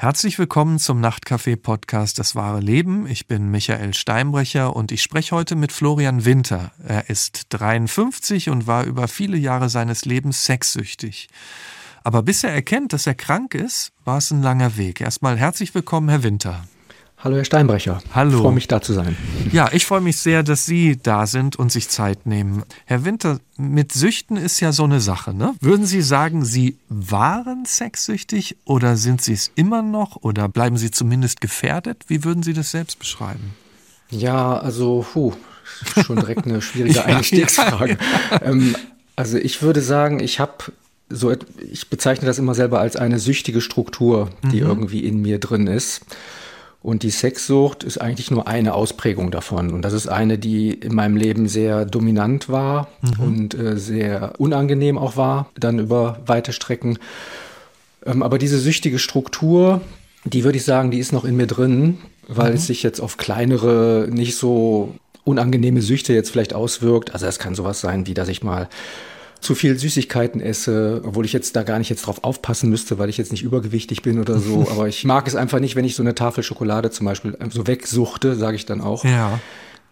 Herzlich willkommen zum Nachtcafé-Podcast Das wahre Leben. Ich bin Michael Steinbrecher und ich spreche heute mit Florian Winter. Er ist 53 und war über viele Jahre seines Lebens sexsüchtig. Aber bis er erkennt, dass er krank ist, war es ein langer Weg. Erstmal herzlich willkommen, Herr Winter. Hallo, Herr Steinbrecher. Hallo. Ich freue mich, da zu sein. Ja, ich freue mich sehr, dass Sie da sind und sich Zeit nehmen. Herr Winter, mit Süchten ist ja so eine Sache, ne? Würden Sie sagen, Sie waren sexsüchtig oder sind Sie es immer noch oder bleiben Sie zumindest gefährdet? Wie würden Sie das selbst beschreiben? Ja, also, puh, schon direkt eine schwierige Einstiegsfrage. Ja, ja. Ähm, also, ich würde sagen, ich habe so, ich bezeichne das immer selber als eine süchtige Struktur, die mhm. irgendwie in mir drin ist. Und die Sexsucht ist eigentlich nur eine Ausprägung davon. Und das ist eine, die in meinem Leben sehr dominant war mhm. und äh, sehr unangenehm auch war, dann über weite Strecken. Ähm, aber diese süchtige Struktur, die würde ich sagen, die ist noch in mir drin, weil mhm. es sich jetzt auf kleinere, nicht so unangenehme Süchte jetzt vielleicht auswirkt. Also es kann sowas sein, wie dass ich mal zu viel Süßigkeiten esse, obwohl ich jetzt da gar nicht jetzt drauf aufpassen müsste, weil ich jetzt nicht übergewichtig bin oder so. Aber ich mag es einfach nicht, wenn ich so eine Tafel Schokolade zum Beispiel so wegsuchte, sage ich dann auch. Ja.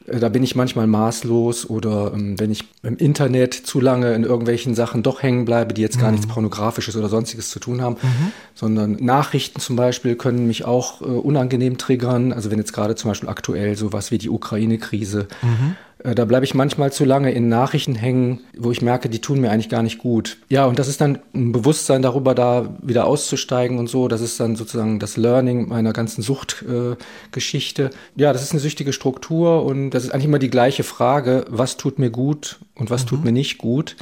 Äh, da bin ich manchmal maßlos oder ähm, wenn ich im Internet zu lange in irgendwelchen Sachen doch hängen bleibe, die jetzt gar mhm. nichts Pornografisches oder sonstiges zu tun haben, mhm. sondern Nachrichten zum Beispiel können mich auch äh, unangenehm triggern. Also wenn jetzt gerade zum Beispiel aktuell sowas wie die Ukraine-Krise mhm. Äh, da bleibe ich manchmal zu lange in Nachrichten hängen, wo ich merke, die tun mir eigentlich gar nicht gut. Ja, und das ist dann ein Bewusstsein darüber, da wieder auszusteigen und so. Das ist dann sozusagen das Learning meiner ganzen Suchtgeschichte. Äh, ja, das ist eine süchtige Struktur und das ist eigentlich immer die gleiche Frage, was tut mir gut und was mhm. tut mir nicht gut.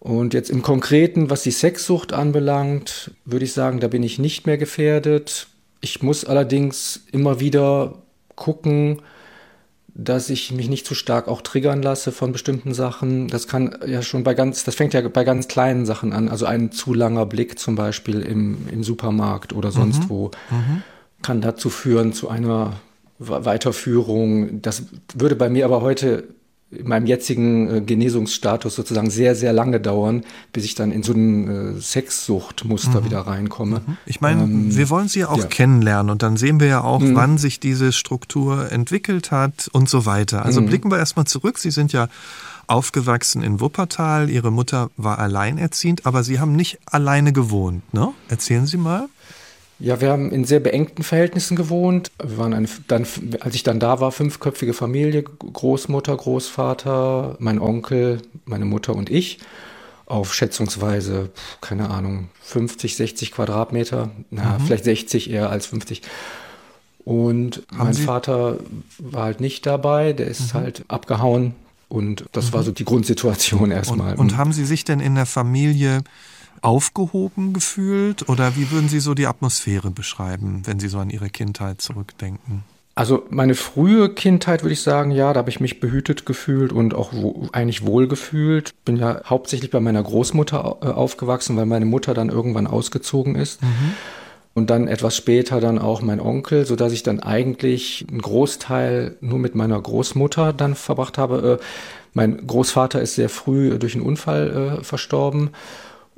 Und jetzt im Konkreten, was die Sexsucht anbelangt, würde ich sagen, da bin ich nicht mehr gefährdet. Ich muss allerdings immer wieder gucken, dass ich mich nicht zu stark auch triggern lasse von bestimmten Sachen. Das kann ja schon bei ganz, das fängt ja bei ganz kleinen Sachen an. Also ein zu langer Blick zum Beispiel im, im Supermarkt oder sonst mhm. wo mhm. kann dazu führen zu einer Weiterführung. Das würde bei mir aber heute in meinem jetzigen äh, Genesungsstatus sozusagen sehr, sehr lange dauern, bis ich dann in so ein äh, Sexsuchtmuster mhm. wieder reinkomme. Mhm. Ich meine, ähm, wir wollen sie auch ja. kennenlernen und dann sehen wir ja auch, mhm. wann sich diese Struktur entwickelt hat und so weiter. Also mhm. blicken wir erstmal zurück. Sie sind ja aufgewachsen in Wuppertal. Ihre Mutter war alleinerziehend, aber Sie haben nicht alleine gewohnt, ne? Erzählen Sie mal. Ja, wir haben in sehr beengten Verhältnissen gewohnt. Wir waren eine, dann, als ich dann da war, fünfköpfige Familie, Großmutter, Großvater, mein Onkel, meine Mutter und ich. Auf schätzungsweise, keine Ahnung, 50, 60 Quadratmeter. Na, mhm. vielleicht 60 eher als 50. Und Haben mein Sie? Vater war halt nicht dabei, der ist mhm. halt abgehauen. Und das mhm. war so die Grundsituation erstmal. Und, und haben Sie sich denn in der Familie aufgehoben gefühlt oder wie würden Sie so die Atmosphäre beschreiben, wenn Sie so an Ihre Kindheit zurückdenken? Also meine frühe Kindheit würde ich sagen, ja, da habe ich mich behütet gefühlt und auch wo, eigentlich wohl gefühlt. Bin ja hauptsächlich bei meiner Großmutter äh, aufgewachsen, weil meine Mutter dann irgendwann ausgezogen ist. Mhm. Und dann etwas später dann auch mein Onkel, so dass ich dann eigentlich einen Großteil nur mit meiner Großmutter dann verbracht habe. Äh, mein Großvater ist sehr früh durch einen Unfall äh, verstorben.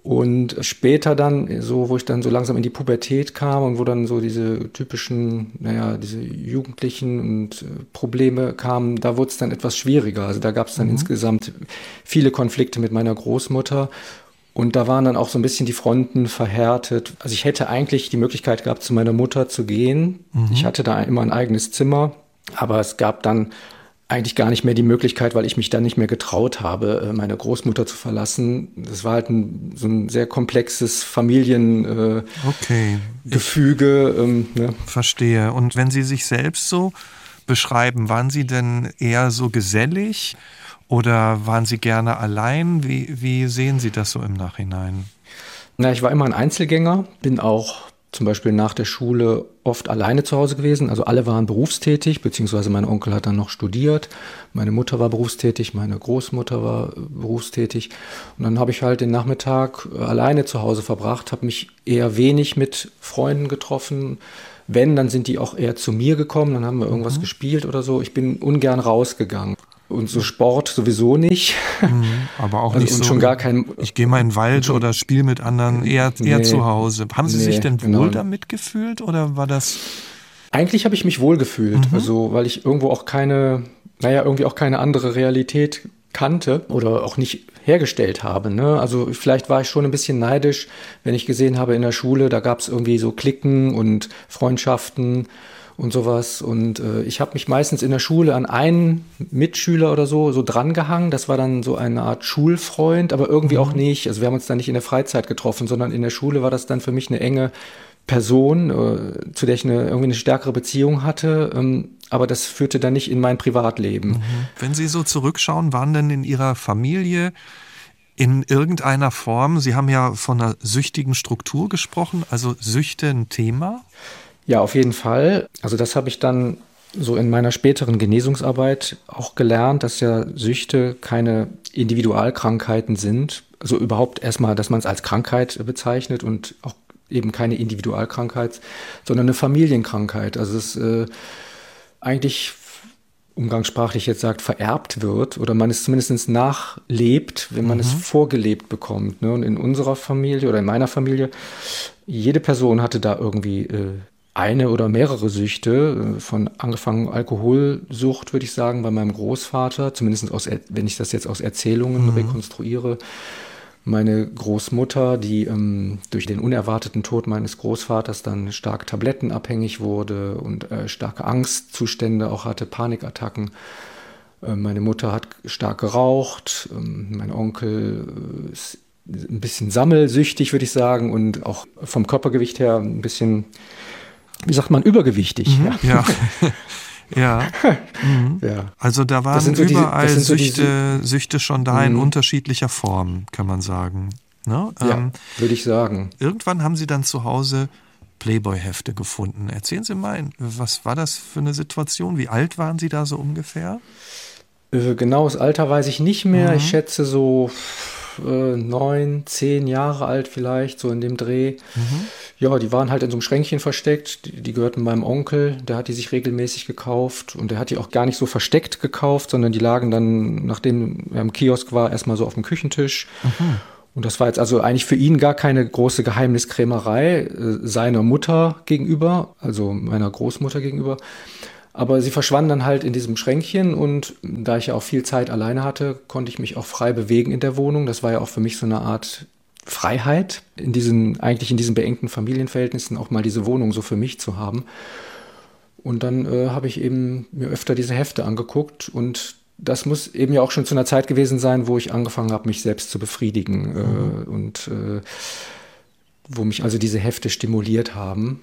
Und später dann, so wo ich dann so langsam in die Pubertät kam und wo dann so diese typischen, naja, diese Jugendlichen und äh, Probleme kamen, da wurde es dann etwas schwieriger. Also da gab es dann mhm. insgesamt viele Konflikte mit meiner Großmutter. Und da waren dann auch so ein bisschen die Fronten verhärtet. Also ich hätte eigentlich die Möglichkeit gehabt, zu meiner Mutter zu gehen. Mhm. Ich hatte da immer ein eigenes Zimmer. Aber es gab dann eigentlich gar nicht mehr die Möglichkeit, weil ich mich dann nicht mehr getraut habe, äh, meine Großmutter zu verlassen. Das war halt ein, so ein sehr komplexes Familiengefüge. Äh, okay. Ähm, ne? Verstehe. Und wenn Sie sich selbst so beschreiben, waren Sie denn eher so gesellig oder waren Sie gerne allein? Wie, wie sehen Sie das so im Nachhinein? Na, ich war immer ein Einzelgänger, bin auch zum Beispiel nach der Schule oft alleine zu Hause gewesen. Also alle waren berufstätig, beziehungsweise mein Onkel hat dann noch studiert. Meine Mutter war berufstätig, meine Großmutter war berufstätig. Und dann habe ich halt den Nachmittag alleine zu Hause verbracht, habe mich eher wenig mit Freunden getroffen. Wenn, dann sind die auch eher zu mir gekommen, dann haben wir irgendwas mhm. gespielt oder so. Ich bin ungern rausgegangen. Und so Sport sowieso nicht. Mhm, aber auch also, nicht und so. schon gar kein. Ich gehe mal in den Wald oder spiele mit anderen eher, eher nee, zu Hause. Haben Sie nee, sich denn wohl genau. damit gefühlt oder war das? Eigentlich habe ich mich wohl gefühlt, mhm. also weil ich irgendwo auch keine, naja, irgendwie auch keine andere Realität kannte oder auch nicht hergestellt habe. Ne? Also vielleicht war ich schon ein bisschen neidisch, wenn ich gesehen habe in der Schule, da gab es irgendwie so Klicken und Freundschaften und sowas. Und äh, ich habe mich meistens in der Schule an einen Mitschüler oder so so drangehangen. Das war dann so eine Art Schulfreund, aber irgendwie mhm. auch nicht. Also wir haben uns dann nicht in der Freizeit getroffen, sondern in der Schule war das dann für mich eine enge Person, äh, zu der ich eine, irgendwie eine stärkere Beziehung hatte. Ähm, aber das führte dann nicht in mein Privatleben. Mhm. Wenn Sie so zurückschauen, waren denn in Ihrer Familie in irgendeiner Form, Sie haben ja von einer süchtigen Struktur gesprochen, also Süchte ein Thema? Ja, auf jeden Fall. Also das habe ich dann so in meiner späteren Genesungsarbeit auch gelernt, dass ja Süchte keine Individualkrankheiten sind. Also überhaupt erstmal, dass man es als Krankheit bezeichnet und auch eben keine Individualkrankheit, sondern eine Familienkrankheit. Also es äh, eigentlich umgangssprachlich jetzt sagt, vererbt wird oder man es zumindest nachlebt, wenn man mhm. es vorgelebt bekommt. Ne? Und in unserer Familie oder in meiner Familie, jede Person hatte da irgendwie äh, eine oder mehrere Süchte, äh, von angefangen Alkoholsucht, würde ich sagen, bei meinem Großvater, zumindest aus, wenn ich das jetzt aus Erzählungen mhm. rekonstruiere. Meine Großmutter, die ähm, durch den unerwarteten Tod meines Großvaters dann stark tablettenabhängig wurde und äh, starke Angstzustände auch hatte, Panikattacken. Äh, meine Mutter hat stark geraucht. Ähm, mein Onkel äh, ist ein bisschen sammelsüchtig, würde ich sagen, und auch vom Körpergewicht her ein bisschen wie sagt man, übergewichtig. Mhm, ja. ja. mhm. ja. Also da waren so überall die, so Süchte, die, Süchte schon da in mhm. unterschiedlicher Form, kann man sagen. Ne? Ja, ähm, würde ich sagen. Irgendwann haben Sie dann zu Hause Playboy-Hefte gefunden. Erzählen Sie mal, was war das für eine Situation? Wie alt waren Sie da so ungefähr? Äh, genaues Alter weiß ich nicht mehr. Mhm. Ich schätze so äh, neun, zehn Jahre alt vielleicht, so in dem Dreh. Mhm. Ja, die waren halt in so einem Schränkchen versteckt. Die, die, gehörten meinem Onkel, der hat die sich regelmäßig gekauft und der hat die auch gar nicht so versteckt gekauft, sondern die lagen dann, nachdem er im Kiosk war, erstmal so auf dem Küchentisch. Mhm. Und das war jetzt also eigentlich für ihn gar keine große Geheimniskrämerei äh, seiner Mutter gegenüber, also meiner Großmutter gegenüber. Aber sie verschwanden dann halt in diesem Schränkchen und da ich ja auch viel Zeit alleine hatte, konnte ich mich auch frei bewegen in der Wohnung. Das war ja auch für mich so eine Art Freiheit, in diesen, eigentlich in diesen beengten Familienverhältnissen auch mal diese Wohnung so für mich zu haben. Und dann äh, habe ich eben mir öfter diese Hefte angeguckt und das muss eben ja auch schon zu einer Zeit gewesen sein, wo ich angefangen habe, mich selbst zu befriedigen äh, mhm. äh, und äh, wo mich also diese Hefte stimuliert haben.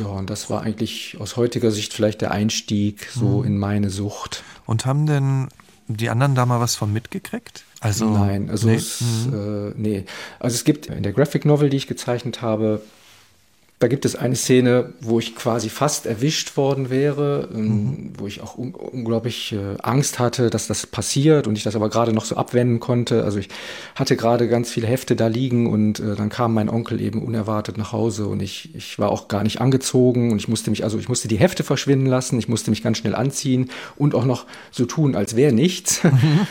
Ja, und das war eigentlich aus heutiger Sicht vielleicht der Einstieg so mhm. in meine Sucht. Und haben denn die anderen da mal was von mitgekriegt? Also nein, also nee. Es, mhm. äh, nee. Also es gibt in der Graphic Novel, die ich gezeichnet habe, da gibt es eine Szene, wo ich quasi fast erwischt worden wäre, ähm, mhm. wo ich auch un unglaublich äh, Angst hatte, dass das passiert und ich das aber gerade noch so abwenden konnte. Also ich hatte gerade ganz viele Hefte da liegen und äh, dann kam mein Onkel eben unerwartet nach Hause und ich, ich war auch gar nicht angezogen und ich musste mich, also ich musste die Hefte verschwinden lassen, ich musste mich ganz schnell anziehen und auch noch so tun, als wäre nichts. Mhm.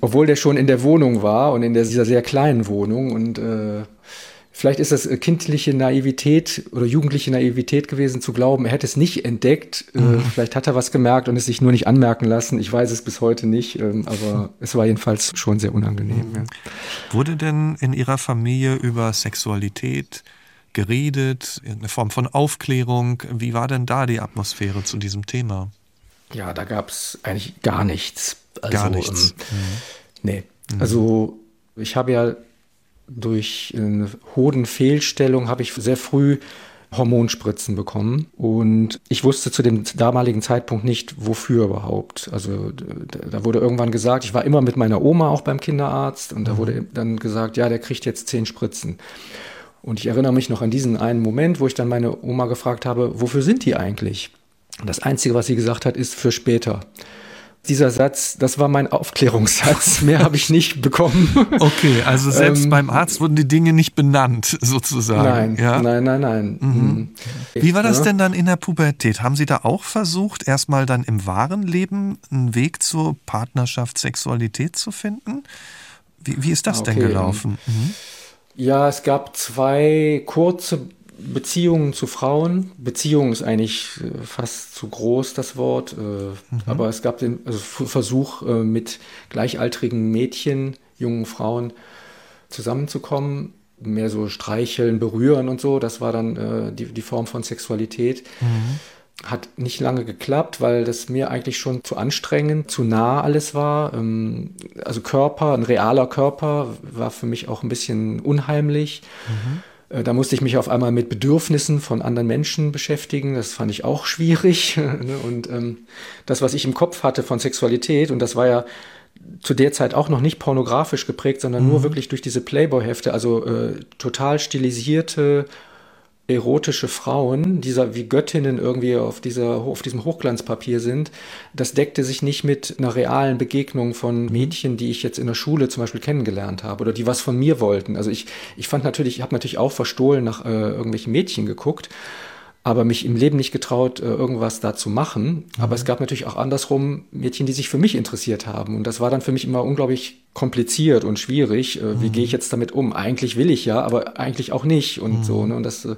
Obwohl der schon in der Wohnung war und in der, dieser sehr kleinen Wohnung und äh, Vielleicht ist das äh, kindliche Naivität oder jugendliche Naivität gewesen, zu glauben, er hätte es nicht entdeckt. Äh, mhm. Vielleicht hat er was gemerkt und es sich nur nicht anmerken lassen. Ich weiß es bis heute nicht, ähm, aber es war jedenfalls schon sehr unangenehm. Ja. Wurde denn in Ihrer Familie über Sexualität geredet, irgendeine Form von Aufklärung? Wie war denn da die Atmosphäre zu diesem Thema? Ja, da gab es eigentlich gar nichts. Also, gar nichts. Ähm, mhm. Nee. Mhm. Also ich habe ja durch eine Hodenfehlstellung habe ich sehr früh Hormonspritzen bekommen und ich wusste zu dem damaligen Zeitpunkt nicht, wofür überhaupt. Also da wurde irgendwann gesagt, ich war immer mit meiner Oma auch beim Kinderarzt und da mhm. wurde dann gesagt, ja, der kriegt jetzt zehn Spritzen. Und ich erinnere mich noch an diesen einen Moment, wo ich dann meine Oma gefragt habe, wofür sind die eigentlich? Und das Einzige, was sie gesagt hat, ist für später. Dieser Satz, das war mein Aufklärungssatz. Mehr habe ich nicht bekommen. Okay, also selbst ähm, beim Arzt wurden die Dinge nicht benannt, sozusagen. Nein, ja? nein, nein, nein. Mhm. mhm. Wie war das denn dann in der Pubertät? Haben Sie da auch versucht, erstmal dann im wahren Leben einen Weg zur Partnerschaft, Sexualität zu finden? Wie, wie ist das okay. denn gelaufen? Mhm. Ja, es gab zwei kurze Beziehungen zu Frauen. Beziehung ist eigentlich äh, fast zu groß, das Wort. Äh, mhm. Aber es gab den also Versuch, äh, mit gleichaltrigen Mädchen, jungen Frauen zusammenzukommen. Mehr so streicheln, berühren und so. Das war dann die, die Form von Sexualität. Mhm. Hat nicht lange geklappt, weil das mir eigentlich schon zu anstrengend, zu nah alles war. Ähm, also Körper, ein realer Körper war für mich auch ein bisschen unheimlich. Mhm. Äh, da musste ich mich auf einmal mit Bedürfnissen von anderen Menschen beschäftigen. Das fand ich auch schwierig. Ne? Und ähm, das, was ich im Kopf hatte von Sexualität, und das war ja zu der Zeit auch noch nicht pornografisch geprägt, sondern mhm. nur wirklich durch diese Playboy-Hefte, also äh, total stilisierte erotische Frauen, dieser wie Göttinnen irgendwie auf dieser auf diesem Hochglanzpapier sind, das deckte sich nicht mit einer realen Begegnung von Mädchen, die ich jetzt in der Schule zum Beispiel kennengelernt habe oder die was von mir wollten. Also ich ich fand natürlich, ich habe natürlich auch verstohlen nach äh, irgendwelchen Mädchen geguckt, aber mich im Leben nicht getraut, äh, irgendwas da zu machen. Mhm. Aber es gab natürlich auch andersrum Mädchen, die sich für mich interessiert haben. Und das war dann für mich immer unglaublich kompliziert und schwierig. Äh, wie mhm. gehe ich jetzt damit um? Eigentlich will ich ja, aber eigentlich auch nicht. Und mhm. so. Ne? Und das äh,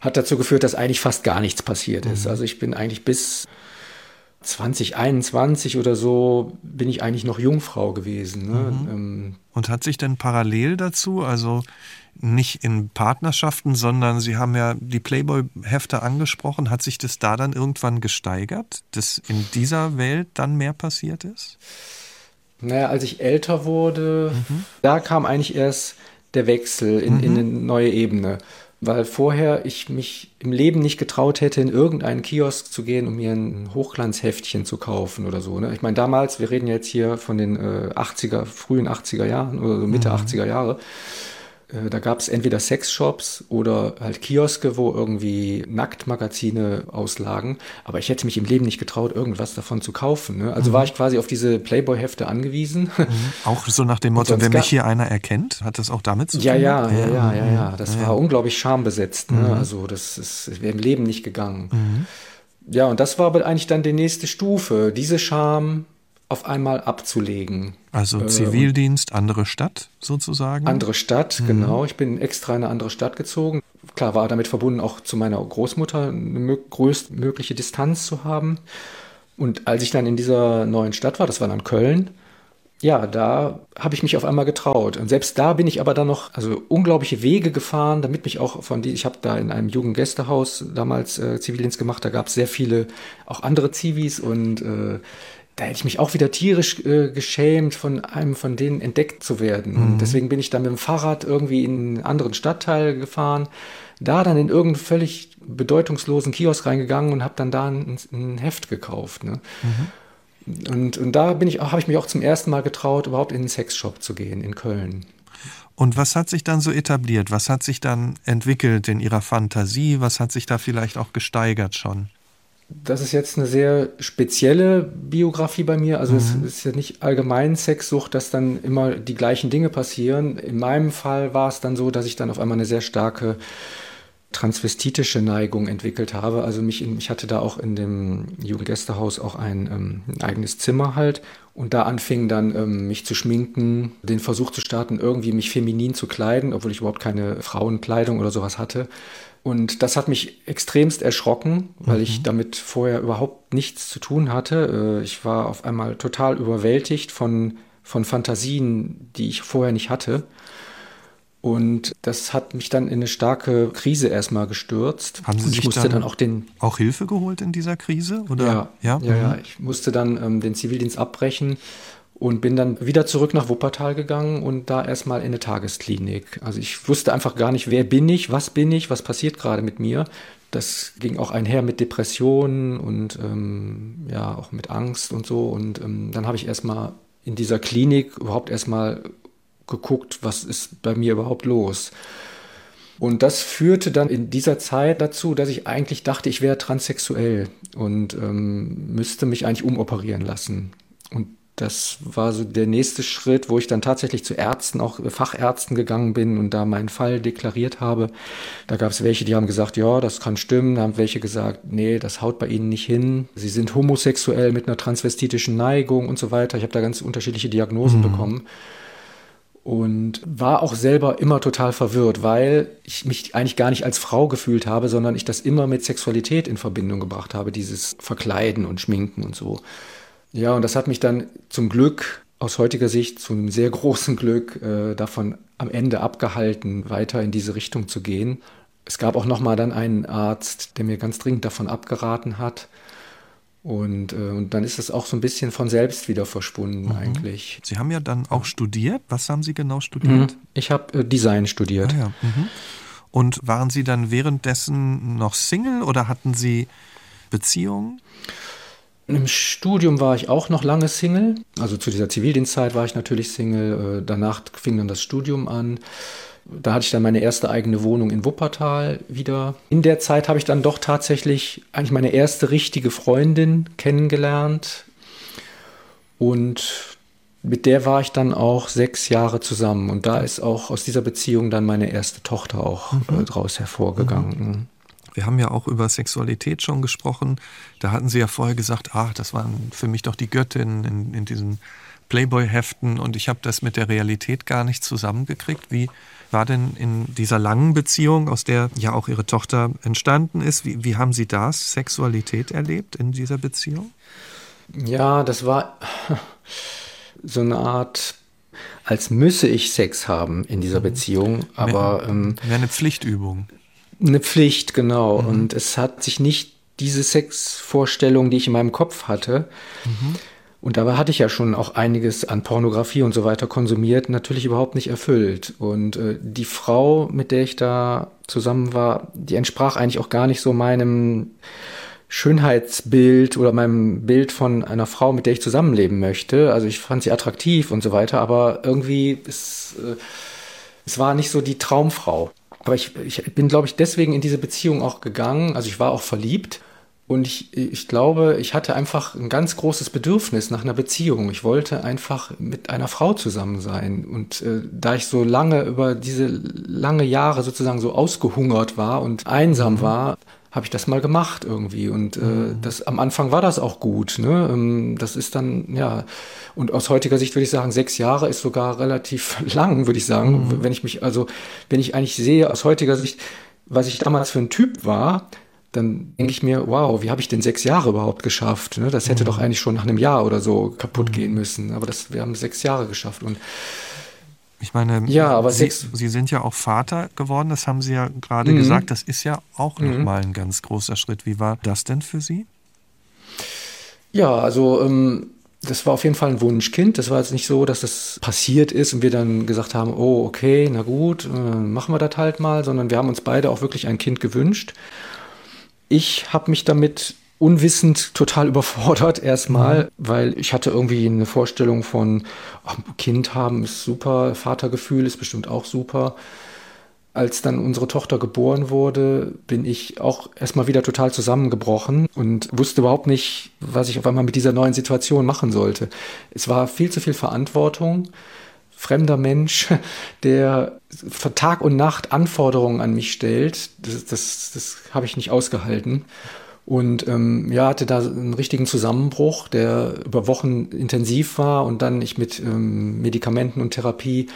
hat dazu geführt, dass eigentlich fast gar nichts passiert ist. Mhm. Also ich bin eigentlich bis 2021 oder so bin ich eigentlich noch Jungfrau gewesen. Ne? Mhm. Ähm, und hat sich denn parallel dazu, also nicht in Partnerschaften, sondern Sie haben ja die Playboy-Hefte angesprochen. Hat sich das da dann irgendwann gesteigert, dass in dieser Welt dann mehr passiert ist? Naja, als ich älter wurde, mhm. da kam eigentlich erst der Wechsel in, mhm. in eine neue Ebene. Weil vorher ich mich im Leben nicht getraut hätte, in irgendeinen Kiosk zu gehen, um mir ein Hochglanzheftchen zu kaufen oder so. Ne? Ich meine, damals, wir reden jetzt hier von den äh, 80er, frühen 80er Jahren oder so Mitte mhm. 80er Jahre da gab es entweder Sexshops oder halt Kioske, wo irgendwie Nacktmagazine auslagen. Aber ich hätte mich im Leben nicht getraut, irgendwas davon zu kaufen. Ne? Also mhm. war ich quasi auf diese Playboy-Hefte angewiesen. Mhm. Auch so nach dem Motto, wenn mich hier einer erkennt, hat das auch damit zu tun? Ja, ja, ja, ja, ja, ja. Das ja, war unglaublich schambesetzt. Ne? Mhm. Also das ist wäre im Leben nicht gegangen. Mhm. Ja, und das war aber eigentlich dann die nächste Stufe. Diese Scham auf einmal abzulegen. Also äh, Zivildienst, andere Stadt sozusagen? Andere Stadt, mhm. genau. Ich bin extra in eine andere Stadt gezogen. Klar war damit verbunden, auch zu meiner Großmutter eine größtmögliche Distanz zu haben. Und als ich dann in dieser neuen Stadt war, das war dann Köln, ja, da habe ich mich auf einmal getraut. Und selbst da bin ich aber dann noch, also unglaubliche Wege gefahren, damit mich auch von die, ich habe da in einem Jugendgästehaus damals äh, Zivildienst gemacht, da gab es sehr viele auch andere Zivis und äh, da hätte ich mich auch wieder tierisch äh, geschämt, von einem von denen entdeckt zu werden. Mhm. Und deswegen bin ich dann mit dem Fahrrad irgendwie in einen anderen Stadtteil gefahren, da dann in irgendeinen völlig bedeutungslosen Kiosk reingegangen und habe dann da ein, ein, Heft gekauft. Ne? Mhm. Und, und da bin ich, habe ich mich auch zum ersten Mal getraut, überhaupt in einen Sexshop zu gehen in Köln. Und was hat sich dann so etabliert? Was hat sich dann entwickelt in Ihrer Fantasie? Was hat sich da vielleicht auch gesteigert schon? Das ist jetzt eine sehr spezielle Biografie bei mir. Also mhm. es ist ja nicht allgemein Sexsucht, dass dann immer die gleichen Dinge passieren. In meinem Fall war es dann so, dass ich dann auf einmal eine sehr starke transvestitische Neigung entwickelt habe. Also mich, ich hatte da auch in dem Jugendgästehaus auch ein, ähm, ein eigenes Zimmer halt und da anfing dann ähm, mich zu schminken, den Versuch zu starten, irgendwie mich feminin zu kleiden, obwohl ich überhaupt keine Frauenkleidung oder sowas hatte. Und das hat mich extremst erschrocken, weil mhm. ich damit vorher überhaupt nichts zu tun hatte. Äh, ich war auf einmal total überwältigt von, von Fantasien, die ich vorher nicht hatte. Und das hat mich dann in eine starke Krise erstmal gestürzt. Haben Sie sich musste dann, auch den auch Hilfe geholt in dieser Krise? Oder? Ja, ja, ja, ja. Mhm. Ich musste dann ähm, den Zivildienst abbrechen und bin dann wieder zurück nach Wuppertal gegangen und da erstmal in eine Tagesklinik. Also ich wusste einfach gar nicht, wer bin ich, was bin ich, was passiert gerade mit mir. Das ging auch einher mit Depressionen und ähm, ja auch mit Angst und so. Und ähm, dann habe ich erstmal in dieser Klinik überhaupt erstmal geguckt, was ist bei mir überhaupt los. Und das führte dann in dieser Zeit dazu, dass ich eigentlich dachte, ich wäre transsexuell und ähm, müsste mich eigentlich umoperieren lassen. Und das war so der nächste Schritt, wo ich dann tatsächlich zu Ärzten, auch Fachärzten gegangen bin und da meinen Fall deklariert habe. Da gab es welche, die haben gesagt, ja, das kann stimmen. Da haben welche gesagt, nee, das haut bei ihnen nicht hin. Sie sind homosexuell mit einer transvestitischen Neigung und so weiter. Ich habe da ganz unterschiedliche Diagnosen mhm. bekommen und war auch selber immer total verwirrt, weil ich mich eigentlich gar nicht als Frau gefühlt habe, sondern ich das immer mit Sexualität in Verbindung gebracht habe, dieses Verkleiden und Schminken und so. Ja, und das hat mich dann zum Glück aus heutiger Sicht zu einem sehr großen Glück äh, davon am Ende abgehalten, weiter in diese Richtung zu gehen. Es gab auch noch mal dann einen Arzt, der mir ganz dringend davon abgeraten hat. Und, äh, und dann ist es auch so ein bisschen von selbst wieder verschwunden mhm. eigentlich. Sie haben ja dann auch studiert. Was haben Sie genau studiert? Mhm. Ich habe äh, Design studiert. Ah, ja. mhm. Und waren Sie dann währenddessen noch Single oder hatten Sie Beziehungen? Im Studium war ich auch noch lange Single. Also zu dieser Zivildienstzeit war ich natürlich Single. Äh, danach fing dann das Studium an. Da hatte ich dann meine erste eigene Wohnung in Wuppertal wieder. In der Zeit habe ich dann doch tatsächlich eigentlich meine erste richtige Freundin kennengelernt. Und mit der war ich dann auch sechs Jahre zusammen. Und da ist auch aus dieser Beziehung dann meine erste Tochter auch mhm. äh, draus hervorgegangen. Mhm. Wir haben ja auch über Sexualität schon gesprochen. Da hatten Sie ja vorher gesagt, ach, das waren für mich doch die Göttinnen in, in diesen Playboy-Heften und ich habe das mit der Realität gar nicht zusammengekriegt. Wie war denn in dieser langen Beziehung, aus der ja auch Ihre Tochter entstanden ist, wie, wie haben Sie das, Sexualität erlebt in dieser Beziehung? Ja, das war so eine Art als müsse ich Sex haben in dieser mhm. Beziehung, aber mehr, ähm, mehr eine Pflichtübung. Eine Pflicht, genau. Mhm. Und es hat sich nicht diese Sexvorstellung, die ich in meinem Kopf hatte, mhm. und dabei hatte ich ja schon auch einiges an Pornografie und so weiter konsumiert, natürlich überhaupt nicht erfüllt. Und äh, die Frau, mit der ich da zusammen war, die entsprach eigentlich auch gar nicht so meinem Schönheitsbild oder meinem Bild von einer Frau, mit der ich zusammenleben möchte. Also ich fand sie attraktiv und so weiter, aber irgendwie ist, äh, es war nicht so die Traumfrau. Aber ich, ich bin, glaube ich, deswegen in diese Beziehung auch gegangen. Also ich war auch verliebt. Und ich, ich glaube, ich hatte einfach ein ganz großes Bedürfnis nach einer Beziehung. Ich wollte einfach mit einer Frau zusammen sein. Und äh, da ich so lange über diese lange Jahre sozusagen so ausgehungert war und einsam mhm. war, habe ich das mal gemacht irgendwie. Und äh, mhm. das am Anfang war das auch gut. Ne? Ähm, das ist dann, ja, und aus heutiger Sicht würde ich sagen, sechs Jahre ist sogar relativ lang, würde ich sagen. Mhm. Wenn ich mich, also, wenn ich eigentlich sehe, aus heutiger Sicht, was ich damals für ein Typ war, dann denke ich mir, wow, wie habe ich denn sechs Jahre überhaupt geschafft? Ne? Das hätte mhm. doch eigentlich schon nach einem Jahr oder so kaputt mhm. gehen müssen. Aber das, wir haben sechs Jahre geschafft. Und ich meine, ja, aber Sie, Sie, sind ja auch Vater geworden, das haben Sie ja gerade mhm. gesagt. Das ist ja auch mhm. nochmal ein ganz großer Schritt. Wie war das denn für Sie? Ja, also ähm, das war auf jeden Fall ein Wunschkind. Das war jetzt nicht so, dass das passiert ist und wir dann gesagt haben, oh, okay, na gut, äh, machen wir das halt mal, sondern wir haben uns beide auch wirklich ein Kind gewünscht. Ich habe mich damit unwissend total überfordert erstmal, mhm. weil ich hatte irgendwie eine Vorstellung von, ach, Kind haben ist super, Vatergefühl ist bestimmt auch super. Als dann unsere Tochter geboren wurde, bin ich auch erstmal wieder total zusammengebrochen und wusste überhaupt nicht, was ich auf einmal mit dieser neuen Situation machen sollte. Es war viel zu viel Verantwortung. Fremder Mensch, der Tag und Nacht Anforderungen an mich stellt, das, das, das habe ich nicht ausgehalten. Und ähm, ja, hatte da einen richtigen Zusammenbruch, der über Wochen intensiv war und dann ich mit ähm, Medikamenten und Therapie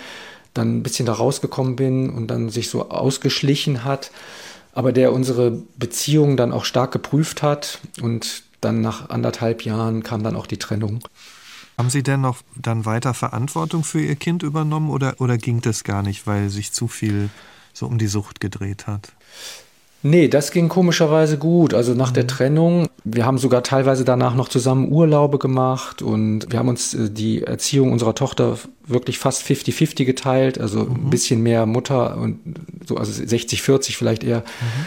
dann ein bisschen da rausgekommen bin und dann sich so ausgeschlichen hat, aber der unsere Beziehung dann auch stark geprüft hat und dann nach anderthalb Jahren kam dann auch die Trennung. Haben Sie denn noch dann weiter Verantwortung für Ihr Kind übernommen oder, oder ging das gar nicht, weil sich zu viel so um die Sucht gedreht hat? Nee, das ging komischerweise gut. Also nach mhm. der Trennung, wir haben sogar teilweise danach noch zusammen Urlaube gemacht und wir haben uns äh, die Erziehung unserer Tochter wirklich fast 50-50 geteilt, also mhm. ein bisschen mehr Mutter und so, also 60-40 vielleicht eher. Mhm.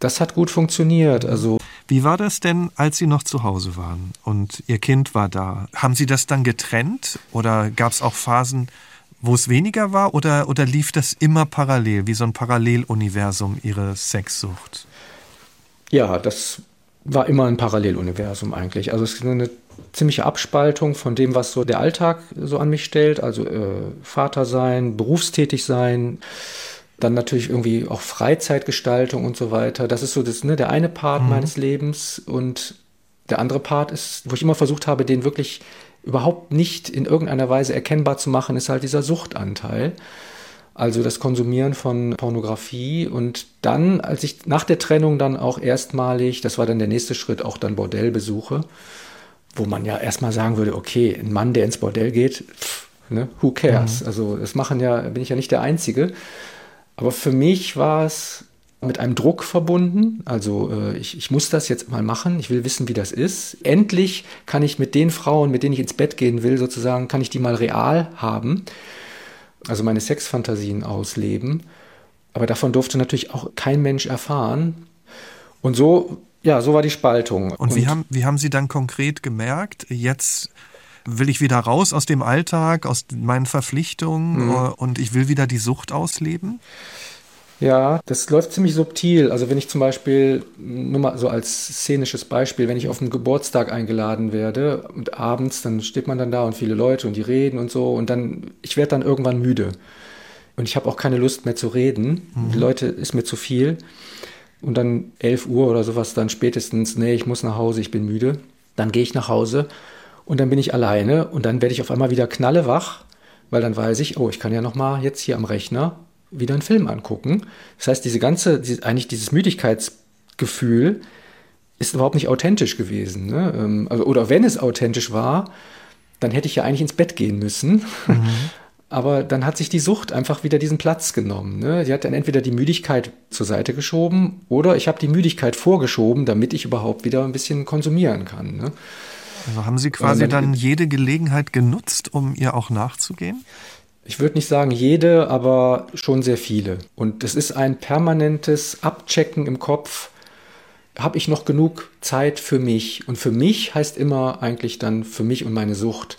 Das hat gut funktioniert. Also wie war das denn, als Sie noch zu Hause waren und Ihr Kind war da? Haben Sie das dann getrennt oder gab es auch Phasen, wo es weniger war oder, oder lief das immer parallel, wie so ein Paralleluniversum, Ihre Sexsucht? Ja, das war immer ein Paralleluniversum eigentlich. Also es ist eine ziemliche Abspaltung von dem, was so der Alltag so an mich stellt. Also äh, Vater sein, berufstätig sein, dann natürlich irgendwie auch Freizeitgestaltung und so weiter. Das ist so das, ne, der eine Part mhm. meines Lebens und der andere Part ist, wo ich immer versucht habe, den wirklich überhaupt nicht in irgendeiner Weise erkennbar zu machen, ist halt dieser Suchtanteil. Also das Konsumieren von Pornografie und dann, als ich nach der Trennung dann auch erstmalig, das war dann der nächste Schritt, auch dann Bordellbesuche, wo man ja erstmal sagen würde, okay, ein Mann, der ins Bordell geht, pff, ne, who cares? Mhm. Also das machen ja, bin ich ja nicht der Einzige. Aber für mich war es mit einem Druck verbunden. Also äh, ich, ich muss das jetzt mal machen. Ich will wissen, wie das ist. Endlich kann ich mit den Frauen, mit denen ich ins Bett gehen will, sozusagen, kann ich die mal real haben. Also meine Sexfantasien ausleben. Aber davon durfte natürlich auch kein Mensch erfahren. Und so, ja, so war die Spaltung. Und, Und wie, haben, wie haben Sie dann konkret gemerkt, jetzt will ich wieder raus aus dem Alltag, aus meinen Verpflichtungen mhm. und ich will wieder die Sucht ausleben? Ja, das läuft ziemlich subtil. Also wenn ich zum Beispiel, nur mal so als szenisches Beispiel, wenn ich auf einen Geburtstag eingeladen werde und abends, dann steht man dann da und viele Leute und die reden und so und dann, ich werde dann irgendwann müde. Und ich habe auch keine Lust mehr zu reden. Mhm. Die Leute ist mir zu viel. Und dann 11 Uhr oder sowas, dann spätestens, nee, ich muss nach Hause, ich bin müde. Dann gehe ich nach Hause und dann bin ich alleine und dann werde ich auf einmal wieder knallewach, weil dann weiß ich, oh, ich kann ja noch mal jetzt hier am Rechner wieder einen Film angucken. Das heißt, diese ganze, eigentlich dieses Müdigkeitsgefühl ist überhaupt nicht authentisch gewesen. Ne? Ähm, also, oder wenn es authentisch war, dann hätte ich ja eigentlich ins Bett gehen müssen. Mhm. Aber dann hat sich die Sucht einfach wieder diesen Platz genommen. Ne? Die hat dann entweder die Müdigkeit zur Seite geschoben oder ich habe die Müdigkeit vorgeschoben, damit ich überhaupt wieder ein bisschen konsumieren kann. Ne? Also haben Sie quasi dann, dann jede Gelegenheit genutzt, um ihr auch nachzugehen? Ich würde nicht sagen jede, aber schon sehr viele. Und es ist ein permanentes Abchecken im Kopf. Habe ich noch genug Zeit für mich? Und für mich heißt immer eigentlich dann für mich und meine Sucht.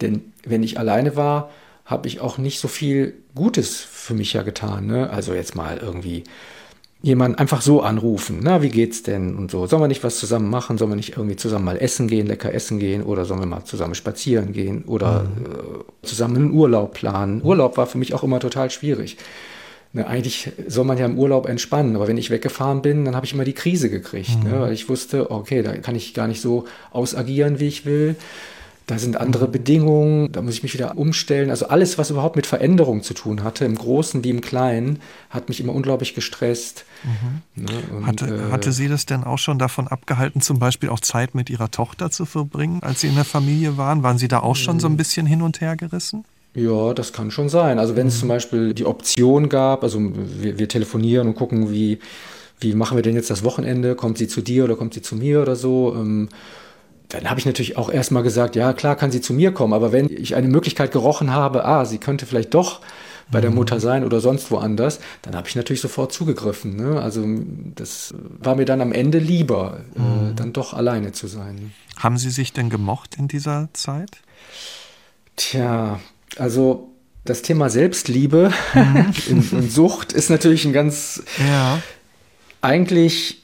Denn wenn ich alleine war, habe ich auch nicht so viel Gutes für mich ja getan. Ne? Also jetzt mal irgendwie jemanden einfach so anrufen. Na, wie geht's denn? Und so. Sollen wir nicht was zusammen machen? Sollen wir nicht irgendwie zusammen mal essen gehen, lecker essen gehen? Oder sollen wir mal zusammen spazieren gehen? Oder mhm. äh, zusammen einen Urlaub planen? Urlaub war für mich auch immer total schwierig. Ne, eigentlich soll man ja im Urlaub entspannen, aber wenn ich weggefahren bin, dann habe ich immer die Krise gekriegt, ne? mhm. ne, weil ich wusste, okay, da kann ich gar nicht so ausagieren, wie ich will. Da sind andere Bedingungen, da muss ich mich wieder umstellen. Also alles, was überhaupt mit Veränderung zu tun hatte, im Großen wie im Kleinen, hat mich immer unglaublich gestresst. Mhm. Ne? Und, hatte, äh, hatte Sie das denn auch schon davon abgehalten, zum Beispiel auch Zeit mit Ihrer Tochter zu verbringen, als Sie in der Familie waren? Waren Sie da auch schon so ein bisschen hin und her gerissen? Ja, das kann schon sein. Also wenn es mhm. zum Beispiel die Option gab, also wir, wir telefonieren und gucken, wie, wie machen wir denn jetzt das Wochenende? Kommt sie zu dir oder kommt sie zu mir oder so? Ähm, dann habe ich natürlich auch erstmal gesagt, ja klar kann sie zu mir kommen, aber wenn ich eine Möglichkeit gerochen habe, ah, sie könnte vielleicht doch bei der mhm. Mutter sein oder sonst woanders, dann habe ich natürlich sofort zugegriffen. Ne? Also das war mir dann am Ende lieber, äh, mhm. äh, dann doch alleine zu sein. Haben Sie sich denn gemocht in dieser Zeit? Tja, also das Thema Selbstliebe mhm. und Sucht ist natürlich ein ganz ja. eigentlich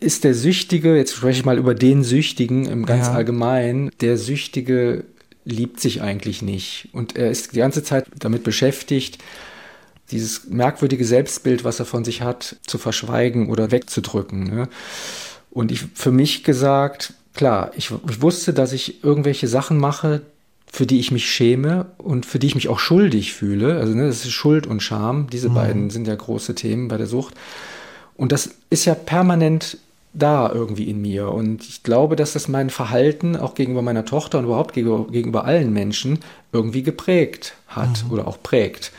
ist der Süchtige, jetzt spreche ich mal über den Süchtigen im ganz ja. allgemein, der Süchtige liebt sich eigentlich nicht. Und er ist die ganze Zeit damit beschäftigt, dieses merkwürdige Selbstbild, was er von sich hat, zu verschweigen oder wegzudrücken. Ne? Und ich für mich gesagt, klar, ich, ich wusste, dass ich irgendwelche Sachen mache, für die ich mich schäme und für die ich mich auch schuldig fühle. Also ne, das ist Schuld und Scham. Diese mhm. beiden sind ja große Themen bei der Sucht. Und das ist ja permanent da irgendwie in mir. Und ich glaube, dass das mein Verhalten auch gegenüber meiner Tochter und überhaupt gegenüber, allen Menschen irgendwie geprägt hat mhm. oder auch prägt.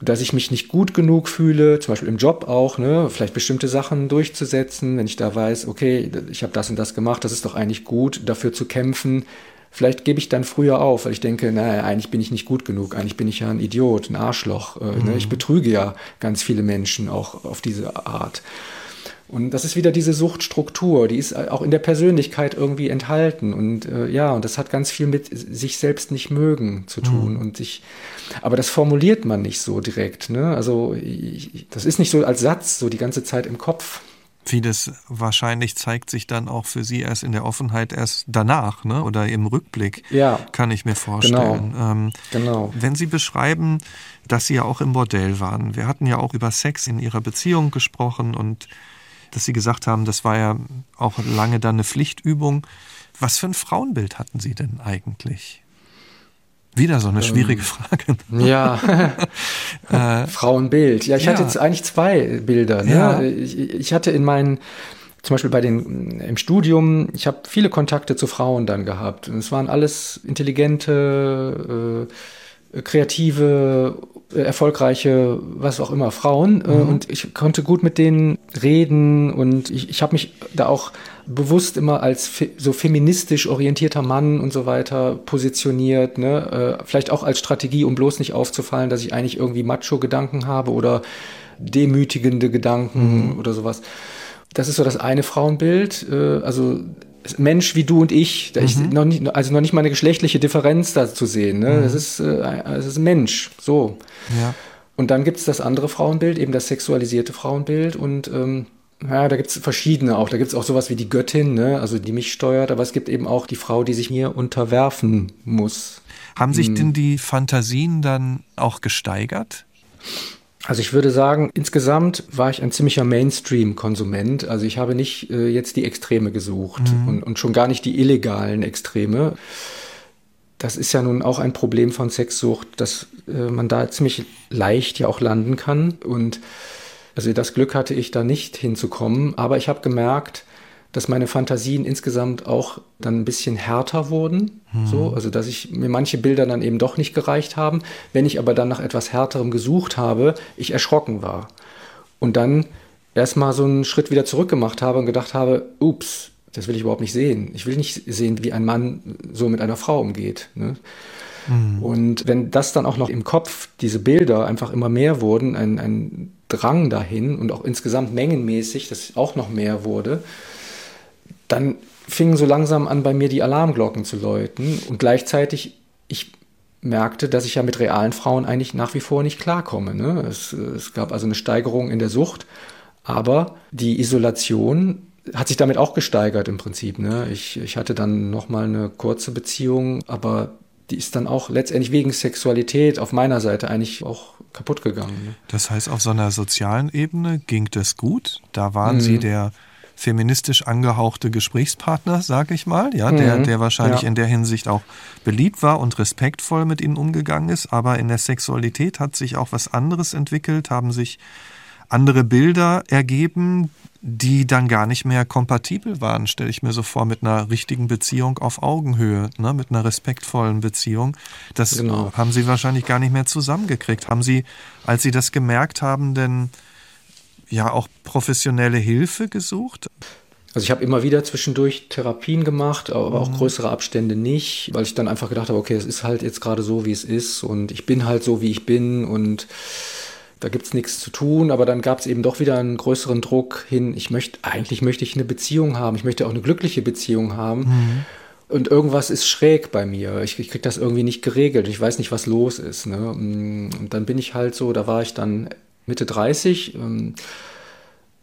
Dass ich mich nicht gut genug fühle, zum Beispiel im Job auch, ne, vielleicht bestimmte Sachen durchzusetzen, wenn ich da weiß, okay, ich habe das und das gemacht, das ist doch eigentlich gut, dafür zu kämpfen, Vielleicht gebe ich dann früher auf, weil ich denke, naja, eigentlich bin ich nicht gut genug, eigentlich bin ich ja ein Idiot, ein Arschloch. Äh, ne? mhm. ne? Ich betrüge ja ganz viele Menschen auch auf diese Art. Und das ist wieder diese Suchtstruktur, die ist auch in der Persönlichkeit irgendwie enthalten. Und äh, ja, und das hat ganz viel mit sich selbst nicht mögen zu tun. Mhm. Und sich, aber das formuliert man nicht so direkt. Ne? Also ich, das ist nicht so als Satz so die ganze Zeit im Kopf. Vieles wahrscheinlich zeigt sich dann auch für Sie erst in der Offenheit erst danach, ne? Oder im Rückblick. Ja. Kann ich mir vorstellen. Genau. Ähm, genau. Wenn Sie beschreiben, dass Sie ja auch im Bordell waren. Wir hatten ja auch über Sex in Ihrer Beziehung gesprochen und dass Sie gesagt haben, das war ja auch lange dann eine Pflichtübung. Was für ein Frauenbild hatten Sie denn eigentlich? Wieder so eine ähm, schwierige ähm, Frage. Ja, äh, Frauenbild. Ja, ich ja. hatte jetzt eigentlich zwei Bilder. Ne? Ja. Ich, ich, hatte in meinen, zum Beispiel bei den im Studium, ich habe viele Kontakte zu Frauen dann gehabt. Und es waren alles intelligente, äh, kreative, erfolgreiche, was auch immer, Frauen. Äh, mhm. Und ich konnte gut mit denen reden und ich, ich habe mich da auch bewusst immer als fe so feministisch orientierter Mann und so weiter positioniert, ne? Äh, vielleicht auch als Strategie, um bloß nicht aufzufallen, dass ich eigentlich irgendwie Macho-Gedanken habe oder demütigende Gedanken mhm. oder sowas. Das ist so das eine Frauenbild. Äh, also Mensch wie du und ich, da mhm. ich noch nicht, also noch nicht mal eine geschlechtliche Differenz da zu sehen. Ne? Mhm. Das ist, äh, das ist Mensch, so. Ja. Und dann gibt es das andere Frauenbild, eben das sexualisierte Frauenbild und ähm, ja, da gibt es verschiedene auch. Da gibt es auch sowas wie die Göttin, ne? also die mich steuert, aber es gibt eben auch die Frau, die sich mir unterwerfen muss. Haben sich hm. denn die Fantasien dann auch gesteigert? Also ich würde sagen, insgesamt war ich ein ziemlicher Mainstream-Konsument. Also ich habe nicht äh, jetzt die Extreme gesucht mhm. und, und, schon gar nicht die illegalen Extreme. Das ist ja nun auch ein Problem von Sexsucht, dass äh, man da ziemlich leicht ja auch landen kann. Und also das Glück hatte ich da nicht hinzukommen, aber ich habe gemerkt, dass meine Fantasien insgesamt auch dann ein bisschen härter wurden. Mhm. So, also dass ich mir manche Bilder dann eben doch nicht gereicht haben. Wenn ich aber dann nach etwas Härterem gesucht habe, ich erschrocken war. Und dann erstmal so einen Schritt wieder zurückgemacht habe und gedacht habe, ups, das will ich überhaupt nicht sehen. Ich will nicht sehen, wie ein Mann so mit einer Frau umgeht. Ne? Mhm. Und wenn das dann auch noch im Kopf, diese Bilder einfach immer mehr wurden, ein, ein Drang dahin und auch insgesamt mengenmäßig, das auch noch mehr wurde, dann fingen so langsam an, bei mir die Alarmglocken zu läuten und gleichzeitig ich merkte, dass ich ja mit realen Frauen eigentlich nach wie vor nicht klarkomme. Ne? Es, es gab also eine Steigerung in der Sucht, aber die Isolation hat sich damit auch gesteigert im Prinzip. Ne? Ich, ich hatte dann noch mal eine kurze Beziehung, aber die ist dann auch letztendlich wegen Sexualität auf meiner Seite eigentlich auch kaputt gegangen. Ne? Das heißt, auf so einer sozialen Ebene ging das gut. Da waren mhm. Sie der feministisch angehauchte Gesprächspartner, sag ich mal, ja, der, mhm. der wahrscheinlich ja. in der Hinsicht auch beliebt war und respektvoll mit ihnen umgegangen ist. Aber in der Sexualität hat sich auch was anderes entwickelt, haben sich andere Bilder ergeben, die dann gar nicht mehr kompatibel waren, stelle ich mir so vor, mit einer richtigen Beziehung auf Augenhöhe, ne, mit einer respektvollen Beziehung. Das genau. haben Sie wahrscheinlich gar nicht mehr zusammengekriegt. Haben Sie, als Sie das gemerkt haben, denn ja auch professionelle Hilfe gesucht? Also ich habe immer wieder zwischendurch Therapien gemacht, aber auch mhm. größere Abstände nicht, weil ich dann einfach gedacht habe, okay, es ist halt jetzt gerade so, wie es ist und ich bin halt so, wie ich bin und da gibt es nichts zu tun, aber dann gab es eben doch wieder einen größeren Druck hin, ich möchte, eigentlich möchte ich eine Beziehung haben, ich möchte auch eine glückliche Beziehung haben. Mhm. Und irgendwas ist schräg bei mir. Ich, ich kriege das irgendwie nicht geregelt. Ich weiß nicht, was los ist. Ne? Und dann bin ich halt so, da war ich dann Mitte 30. Ähm,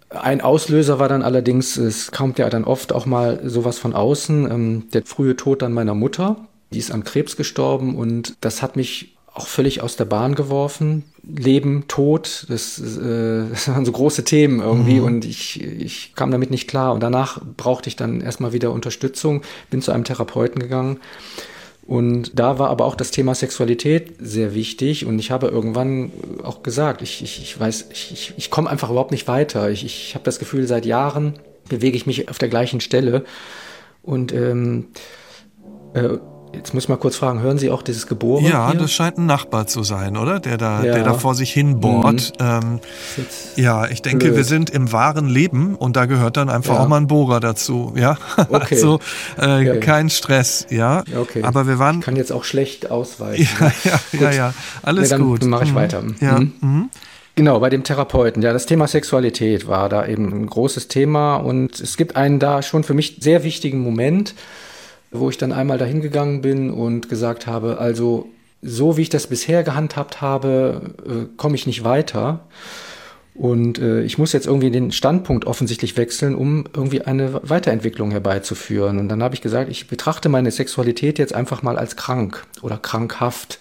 ein Auslöser war dann allerdings, es kommt ja dann oft auch mal sowas von außen, ähm, der frühe Tod dann meiner Mutter. Die ist an Krebs gestorben und das hat mich auch völlig aus der Bahn geworfen. Leben, Tod, das, äh, das waren so große Themen irgendwie mhm. und ich, ich kam damit nicht klar. Und danach brauchte ich dann erstmal wieder Unterstützung, bin zu einem Therapeuten gegangen. Und da war aber auch das Thema Sexualität sehr wichtig. Und ich habe irgendwann auch gesagt, ich, ich, ich weiß, ich, ich, ich komme einfach überhaupt nicht weiter. Ich, ich habe das Gefühl, seit Jahren bewege ich mich auf der gleichen Stelle. Und ähm, äh, Jetzt muss ich mal kurz fragen, hören Sie auch dieses Geboren? Ja, hier? das scheint ein Nachbar zu sein, oder? Der da, ja. der da vor sich hin bohrt. Mhm. Ähm, ja, ich denke, blöd. wir sind im wahren Leben und da gehört dann einfach ja. auch mal ein Bohrer dazu. Ja, okay. also äh, okay. kein Stress, ja. Okay. Aber wir waren. Ich kann jetzt auch schlecht ausweichen. Ja, ja, ja, ja, alles dann gut. Dann mache ich mhm. weiter. Ja. Mhm. Mhm. Genau, bei dem Therapeuten. Ja, das Thema Sexualität war da eben ein großes Thema und es gibt einen da schon für mich sehr wichtigen Moment wo ich dann einmal dahin gegangen bin und gesagt habe, also so wie ich das bisher gehandhabt habe, äh, komme ich nicht weiter. Und äh, ich muss jetzt irgendwie den Standpunkt offensichtlich wechseln, um irgendwie eine Weiterentwicklung herbeizuführen. Und dann habe ich gesagt, ich betrachte meine Sexualität jetzt einfach mal als krank oder krankhaft.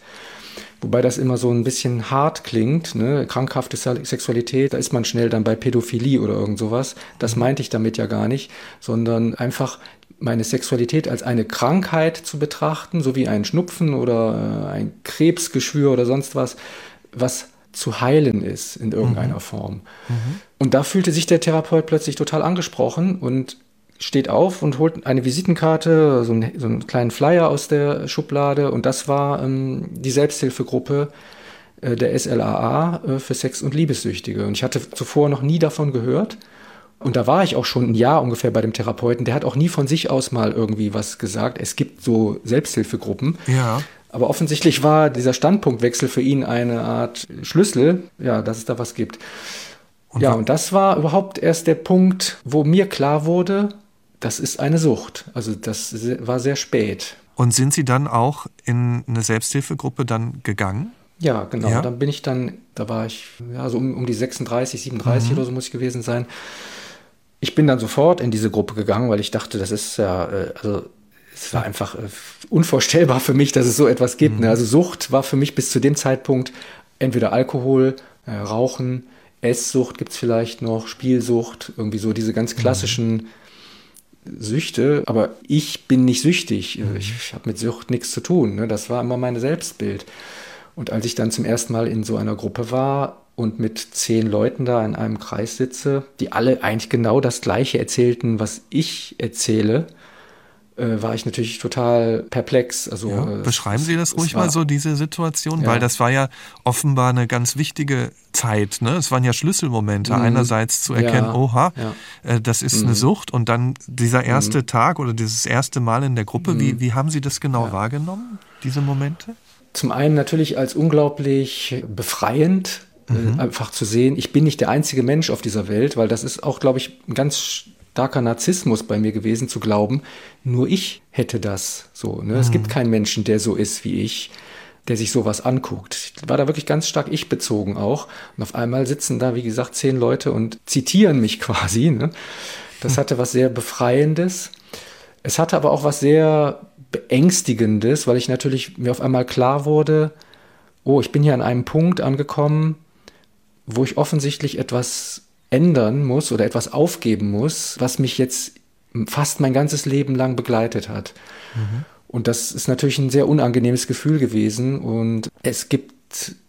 Wobei das immer so ein bisschen hart klingt. Ne? Krankhafte Sexualität, da ist man schnell dann bei Pädophilie oder irgend sowas. Das meinte ich damit ja gar nicht, sondern einfach meine Sexualität als eine Krankheit zu betrachten, so wie ein Schnupfen oder äh, ein Krebsgeschwür oder sonst was, was zu heilen ist in irgendeiner mhm. Form. Mhm. Und da fühlte sich der Therapeut plötzlich total angesprochen und steht auf und holt eine Visitenkarte, so einen, so einen kleinen Flyer aus der Schublade und das war ähm, die Selbsthilfegruppe äh, der SLAA äh, für Sex- und Liebessüchtige. Und ich hatte zuvor noch nie davon gehört. Und da war ich auch schon ein Jahr ungefähr bei dem Therapeuten. Der hat auch nie von sich aus mal irgendwie was gesagt. Es gibt so Selbsthilfegruppen. Ja. Aber offensichtlich war dieser Standpunktwechsel für ihn eine Art Schlüssel, ja, dass es da was gibt. Und ja, und das war überhaupt erst der Punkt, wo mir klar wurde, das ist eine Sucht. Also das war sehr spät. Und sind Sie dann auch in eine Selbsthilfegruppe dann gegangen? Ja, genau. Ja. Dann bin ich dann, da war ich ja so um, um die 36, 37 mhm. oder so muss ich gewesen sein. Ich bin dann sofort in diese Gruppe gegangen, weil ich dachte, das ist ja, äh, also es war einfach äh, unvorstellbar für mich, dass es so etwas gibt. Ne? Mhm. Also Sucht war für mich bis zu dem Zeitpunkt entweder Alkohol, äh, Rauchen, Esssucht gibt es vielleicht noch, Spielsucht, irgendwie so diese ganz klassischen mhm. Süchte. Aber ich bin nicht süchtig. Mhm. Ich, ich habe mit Sucht nichts zu tun. Ne? Das war immer mein Selbstbild. Und als ich dann zum ersten Mal in so einer Gruppe war und mit zehn Leuten da in einem Kreis sitze, die alle eigentlich genau das Gleiche erzählten, was ich erzähle, äh, war ich natürlich total perplex. Also, ja. äh, Beschreiben Sie das ruhig mal so, diese Situation, ja. weil das war ja offenbar eine ganz wichtige Zeit. Ne? Es waren ja Schlüsselmomente. Mhm. Einerseits zu erkennen, ja. oha, äh, das ist mhm. eine Sucht und dann dieser erste mhm. Tag oder dieses erste Mal in der Gruppe. Wie, mhm. wie haben Sie das genau wahrgenommen, diese Momente? Zum einen natürlich als unglaublich befreiend, äh, mhm. einfach zu sehen, ich bin nicht der einzige Mensch auf dieser Welt, weil das ist auch, glaube ich, ein ganz starker Narzissmus bei mir gewesen, zu glauben, nur ich hätte das so. Ne? Mhm. Es gibt mhm. keinen Menschen, der so ist wie ich, der sich sowas anguckt. Ich war da wirklich ganz stark ich bezogen auch. Und auf einmal sitzen da, wie gesagt, zehn Leute und zitieren mich quasi. Ne? Das hatte was sehr Befreiendes. Es hatte aber auch was sehr Beängstigendes, weil ich natürlich mir auf einmal klar wurde, oh, ich bin hier an einem Punkt angekommen, wo ich offensichtlich etwas ändern muss oder etwas aufgeben muss, was mich jetzt fast mein ganzes Leben lang begleitet hat. Mhm. Und das ist natürlich ein sehr unangenehmes Gefühl gewesen. Und es gibt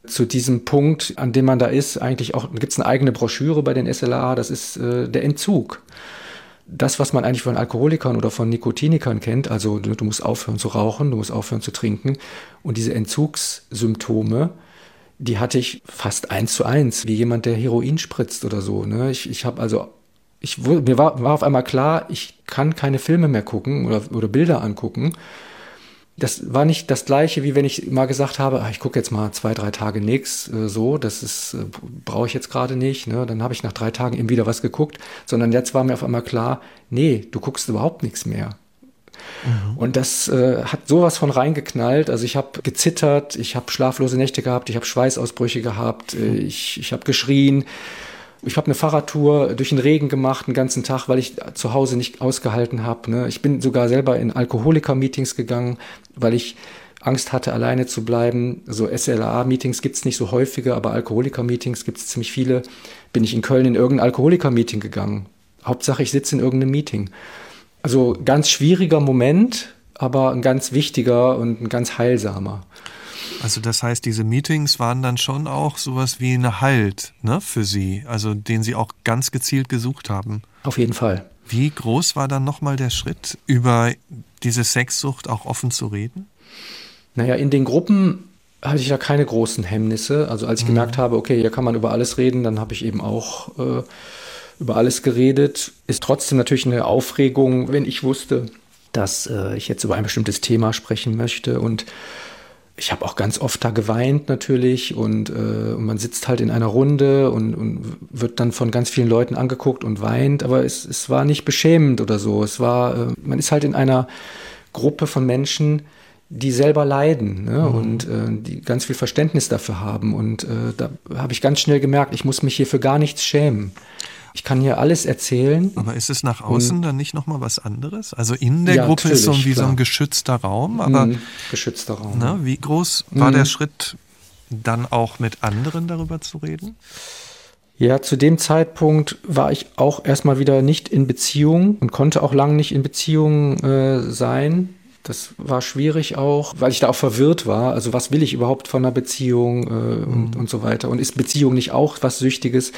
zu diesem Punkt, an dem man da ist, eigentlich auch, gibt es eine eigene Broschüre bei den SLA, das ist äh, der Entzug. Das, was man eigentlich von Alkoholikern oder von Nikotinikern kennt, also du, du musst aufhören zu rauchen, du musst aufhören zu trinken. Und diese Entzugssymptome, die hatte ich fast eins zu eins, wie jemand, der Heroin spritzt oder so. Ne? Ich, ich habe also, ich, mir war, war auf einmal klar, ich kann keine Filme mehr gucken oder, oder Bilder angucken. Das war nicht das gleiche, wie wenn ich mal gesagt habe, ach, ich gucke jetzt mal zwei, drei Tage nichts, äh, so, das äh, brauche ich jetzt gerade nicht. Ne? Dann habe ich nach drei Tagen eben wieder was geguckt, sondern jetzt war mir auf einmal klar, nee, du guckst überhaupt nichts mehr. Mhm. Und das äh, hat sowas von reingeknallt. Also ich habe gezittert, ich habe schlaflose Nächte gehabt, ich habe Schweißausbrüche gehabt, äh, ich, ich habe geschrien. Ich habe eine Fahrradtour durch den Regen gemacht, den ganzen Tag, weil ich zu Hause nicht ausgehalten habe. Ne? Ich bin sogar selber in Alkoholiker-Meetings gegangen, weil ich Angst hatte, alleine zu bleiben. So SLA-Meetings gibt's nicht so häufige, aber Alkoholiker-Meetings gibt's ziemlich viele. Bin ich in Köln in irgendein Alkoholiker-Meeting gegangen. Hauptsache, ich sitze in irgendeinem Meeting. Also ganz schwieriger Moment, aber ein ganz wichtiger und ein ganz heilsamer. Also das heißt, diese Meetings waren dann schon auch sowas wie eine Halt ne, für Sie, also den Sie auch ganz gezielt gesucht haben. Auf jeden Fall. Wie groß war dann nochmal der Schritt, über diese Sexsucht auch offen zu reden? Naja, in den Gruppen hatte ich da keine großen Hemmnisse. Also als ich mhm. gemerkt habe, okay, hier kann man über alles reden, dann habe ich eben auch äh, über alles geredet. Ist trotzdem natürlich eine Aufregung, wenn ich wusste, dass äh, ich jetzt über ein bestimmtes Thema sprechen möchte. Und ich habe auch ganz oft da geweint natürlich. Und, äh, und man sitzt halt in einer Runde und, und, wird dann von ganz vielen Leuten angeguckt und weint. Aber es, es war nicht beschämend oder so. Es war, äh, man ist halt in einer Gruppe von Menschen, die selber leiden ne? mhm. und äh, die ganz viel Verständnis dafür haben. Und äh, da habe ich ganz schnell gemerkt, ich muss mich hier für gar nichts schämen. Ich kann hier alles erzählen. Aber ist es nach außen und, dann nicht nochmal was anderes? Also in der ja, Gruppe ist so wie klar. so ein geschützter Raum, aber mhm, geschützter Raum. Na, wie groß war mhm. der Schritt, dann auch mit anderen darüber zu reden? Ja, zu dem Zeitpunkt war ich auch erstmal wieder nicht in Beziehung und konnte auch lange nicht in Beziehung äh, sein. Das war schwierig auch, weil ich da auch verwirrt war. Also was will ich überhaupt von einer Beziehung äh, und, mhm. und so weiter? Und ist Beziehung nicht auch was Süchtiges?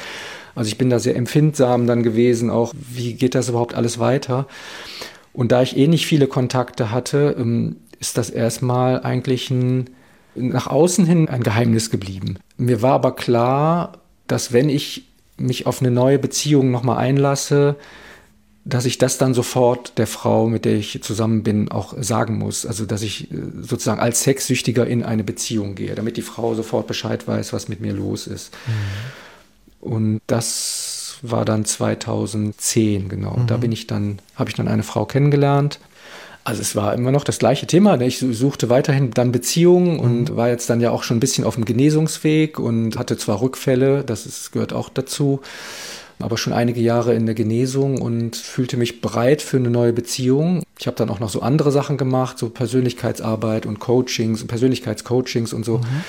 Also ich bin da sehr empfindsam dann gewesen, auch wie geht das überhaupt alles weiter? Und da ich eh nicht viele Kontakte hatte, ähm, ist das erstmal eigentlich ein, nach außen hin ein Geheimnis geblieben. Mir war aber klar, dass wenn ich mich auf eine neue Beziehung nochmal einlasse, dass ich das dann sofort der Frau, mit der ich zusammen bin, auch sagen muss. Also, dass ich äh, sozusagen als Sexsüchtiger in eine Beziehung gehe, damit die Frau sofort Bescheid weiß, was mit mir los ist. Mhm. Und das war dann 2010, genau. Mhm. Da bin ich dann, habe ich dann eine Frau kennengelernt. Also es war immer noch das gleiche Thema. Ne? Ich suchte weiterhin dann Beziehungen und mhm. war jetzt dann ja auch schon ein bisschen auf dem Genesungsweg und hatte zwar Rückfälle, das ist, gehört auch dazu aber schon einige Jahre in der Genesung und fühlte mich bereit für eine neue Beziehung. Ich habe dann auch noch so andere Sachen gemacht, so Persönlichkeitsarbeit und Coachings, Persönlichkeitscoachings und so. Mhm.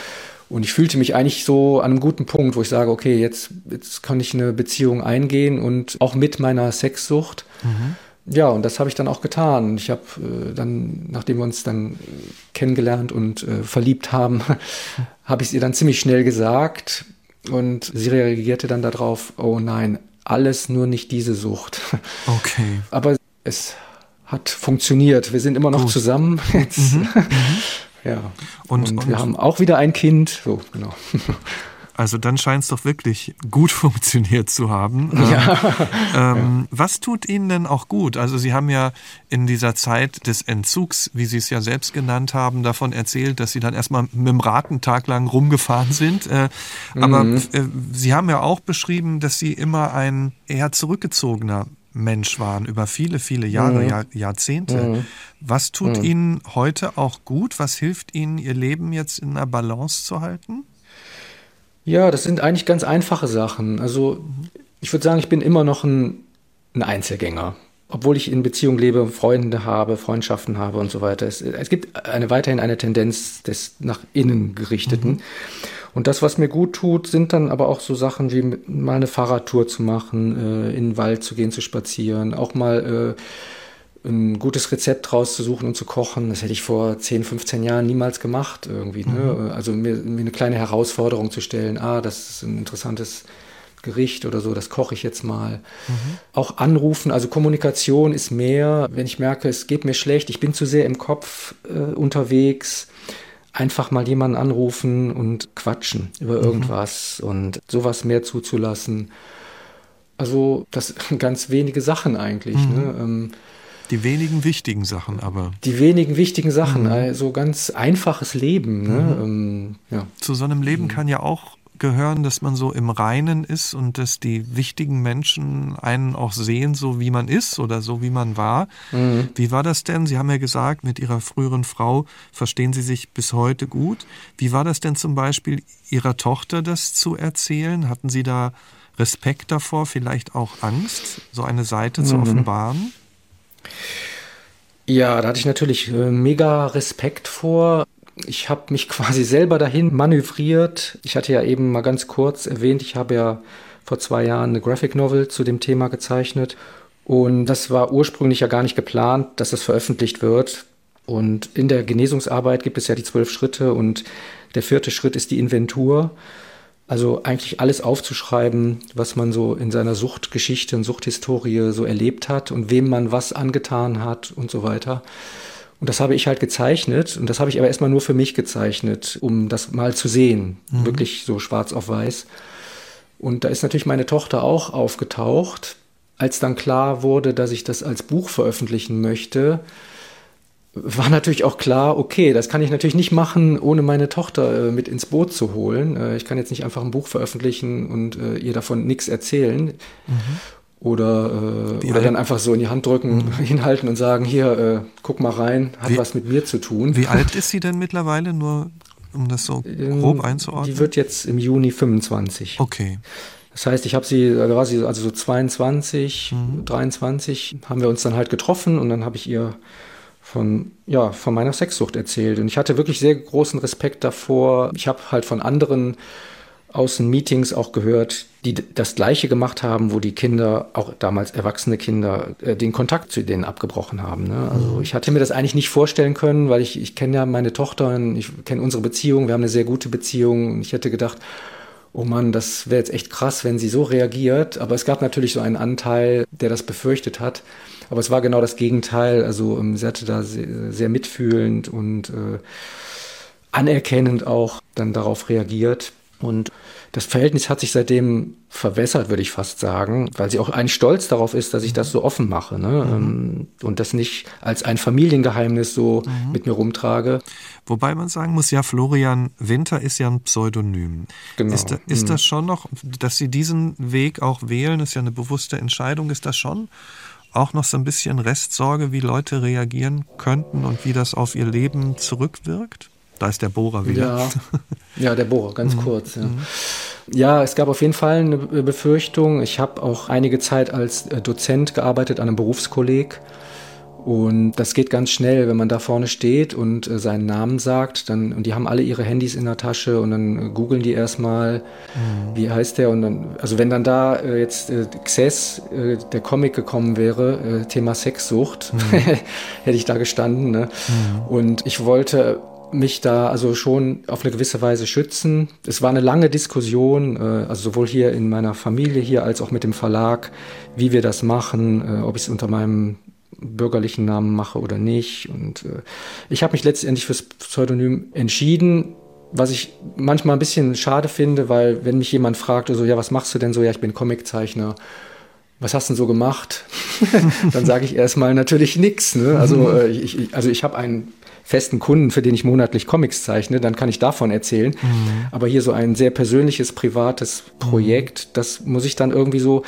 Und ich fühlte mich eigentlich so an einem guten Punkt, wo ich sage, okay, jetzt, jetzt kann ich eine Beziehung eingehen und auch mit meiner Sexsucht. Mhm. Ja, und das habe ich dann auch getan. Ich habe äh, dann, nachdem wir uns dann kennengelernt und äh, verliebt haben, habe ich es ihr dann ziemlich schnell gesagt. Und sie reagierte dann darauf, oh nein, alles nur nicht diese Sucht. Okay. Aber es hat funktioniert. Wir sind immer noch Gut. zusammen. Jetzt. Mhm. Mhm. Ja. Und, und, und wir haben auch wieder ein Kind. So, genau. Also dann scheint es doch wirklich gut funktioniert zu haben. Ja. Ähm, ähm, was tut Ihnen denn auch gut? Also Sie haben ja in dieser Zeit des Entzugs, wie Sie es ja selbst genannt haben, davon erzählt, dass Sie dann erstmal mit dem Rad einen Tag lang rumgefahren sind. Äh, aber mhm. äh, Sie haben ja auch beschrieben, dass Sie immer ein eher zurückgezogener Mensch waren, über viele, viele Jahre, mhm. Jahr, Jahrzehnte. Mhm. Was tut mhm. Ihnen heute auch gut? Was hilft Ihnen, Ihr Leben jetzt in einer Balance zu halten? Ja, das sind eigentlich ganz einfache Sachen. Also ich würde sagen, ich bin immer noch ein, ein Einzelgänger. Obwohl ich in Beziehung lebe, Freunde habe, Freundschaften habe und so weiter. Es, es gibt eine, weiterhin eine Tendenz des nach innen gerichteten. Mhm. Und das, was mir gut tut, sind dann aber auch so Sachen wie mal eine Fahrradtour zu machen, äh, in den Wald zu gehen, zu spazieren, auch mal äh, ein gutes Rezept rauszusuchen und zu kochen. Das hätte ich vor 10, 15 Jahren niemals gemacht irgendwie. Ne? Mhm. Also mir, mir, eine kleine Herausforderung zu stellen, ah, das ist ein interessantes Gericht oder so, das koche ich jetzt mal. Mhm. Auch anrufen, also Kommunikation ist mehr, wenn ich merke, es geht mir schlecht, ich bin zu sehr im Kopf äh, unterwegs, einfach mal jemanden anrufen und quatschen über mhm. irgendwas mhm. und sowas mehr zuzulassen. Also das sind ganz wenige Sachen eigentlich. Ne? Mhm. Ähm, die wenigen wichtigen Sachen aber. Die wenigen wichtigen Sachen, mhm. also ganz einfaches Leben. Ne? Mhm. Ähm, ja. Zu so einem Leben mhm. kann ja auch gehören, dass man so im Reinen ist und dass die wichtigen Menschen einen auch sehen, so wie man ist oder so wie man war. Mhm. Wie war das denn? Sie haben ja gesagt, mit Ihrer früheren Frau verstehen Sie sich bis heute gut. Wie war das denn zum Beispiel Ihrer Tochter das zu erzählen? Hatten Sie da Respekt davor, vielleicht auch Angst, so eine Seite mhm. zu offenbaren? Ja, da hatte ich natürlich äh, mega Respekt vor. Ich habe mich quasi selber dahin manövriert. Ich hatte ja eben mal ganz kurz erwähnt, ich habe ja vor zwei Jahren eine Graphic Novel zu dem Thema gezeichnet. Und das war ursprünglich ja gar nicht geplant, dass das veröffentlicht wird. Und in der Genesungsarbeit gibt es ja die zwölf Schritte und der vierte Schritt ist die Inventur. Also eigentlich alles aufzuschreiben, was man so in seiner Suchtgeschichte und Suchthistorie so erlebt hat und wem man was angetan hat und so weiter. Und das habe ich halt gezeichnet und das habe ich aber erstmal nur für mich gezeichnet, um das mal zu sehen, mhm. wirklich so schwarz auf weiß. Und da ist natürlich meine Tochter auch aufgetaucht. Als dann klar wurde, dass ich das als Buch veröffentlichen möchte, war natürlich auch klar, okay, das kann ich natürlich nicht machen, ohne meine Tochter äh, mit ins Boot zu holen. Äh, ich kann jetzt nicht einfach ein Buch veröffentlichen und äh, ihr davon nichts erzählen. Mhm. oder, äh, oder dann einfach so in die Hand drücken, mhm. hinhalten und sagen, hier, äh, guck mal rein, hat wie, was mit mir zu tun. Wie alt ist sie denn mittlerweile, nur um das so ähm, grob einzuordnen? Die wird jetzt im Juni 25. Okay. Das heißt, ich habe sie, da war sie also so 22, mhm. 23, haben wir uns dann halt getroffen und dann habe ich ihr von, ja, von meiner Sexsucht erzählt. Und ich hatte wirklich sehr großen Respekt davor. Ich habe halt von anderen Außenmeetings auch gehört, die das Gleiche gemacht haben, wo die Kinder, auch damals erwachsene Kinder, äh, den Kontakt zu denen abgebrochen haben. Ne? Also mhm. ich hatte mir das eigentlich nicht vorstellen können, weil ich, ich kenne ja meine Tochter, ich kenne unsere Beziehung, wir haben eine sehr gute Beziehung. Und ich hätte gedacht, oh Mann, das wäre jetzt echt krass, wenn sie so reagiert. Aber es gab natürlich so einen Anteil, der das befürchtet hat. Aber es war genau das Gegenteil. Also ähm, sie hatte da sehr, sehr mitfühlend und äh, anerkennend auch dann darauf reagiert. Und das Verhältnis hat sich seitdem verwässert, würde ich fast sagen, weil sie auch eigentlich stolz darauf ist, dass ich das so offen mache ne? Mhm. Ähm, und das nicht als ein Familiengeheimnis so mhm. mit mir rumtrage. Wobei man sagen muss, ja, Florian Winter ist ja ein Pseudonym. Genau. Ist, da, ist mhm. das schon noch, dass Sie diesen Weg auch wählen, ist ja eine bewusste Entscheidung, ist das schon auch noch so ein bisschen Restsorge, wie Leute reagieren könnten und wie das auf ihr Leben zurückwirkt? Da ist der Bohrer wieder. Ja, ja der Bohrer, ganz mhm. kurz. Ja. Mhm. ja. es gab auf jeden Fall eine Befürchtung. Ich habe auch einige Zeit als äh, Dozent gearbeitet an einem Berufskolleg. Und das geht ganz schnell, wenn man da vorne steht und äh, seinen Namen sagt, dann, und die haben alle ihre Handys in der Tasche und dann äh, googeln die erstmal, mhm. wie heißt der? Und dann, also wenn dann da äh, jetzt äh, Xess, äh, der Comic gekommen wäre, äh, Thema Sexsucht, mhm. hätte ich da gestanden. Ne? Mhm. Und ich wollte mich da also schon auf eine gewisse Weise schützen. Es war eine lange Diskussion, äh, also sowohl hier in meiner Familie hier als auch mit dem Verlag, wie wir das machen, äh, ob ich es unter meinem bürgerlichen Namen mache oder nicht. Und äh, ich habe mich letztendlich fürs Pseudonym entschieden, was ich manchmal ein bisschen schade finde, weil wenn mich jemand fragt, so, ja, was machst du denn so? Ja, ich bin Comiczeichner. Was hast du denn so gemacht? Dann sage ich erstmal natürlich nichts. Ne? Also, äh, ich, also ich habe einen festen Kunden, für den ich monatlich Comics zeichne, dann kann ich davon erzählen. Mhm. Aber hier so ein sehr persönliches, privates Projekt, mhm. das muss ich dann irgendwie so,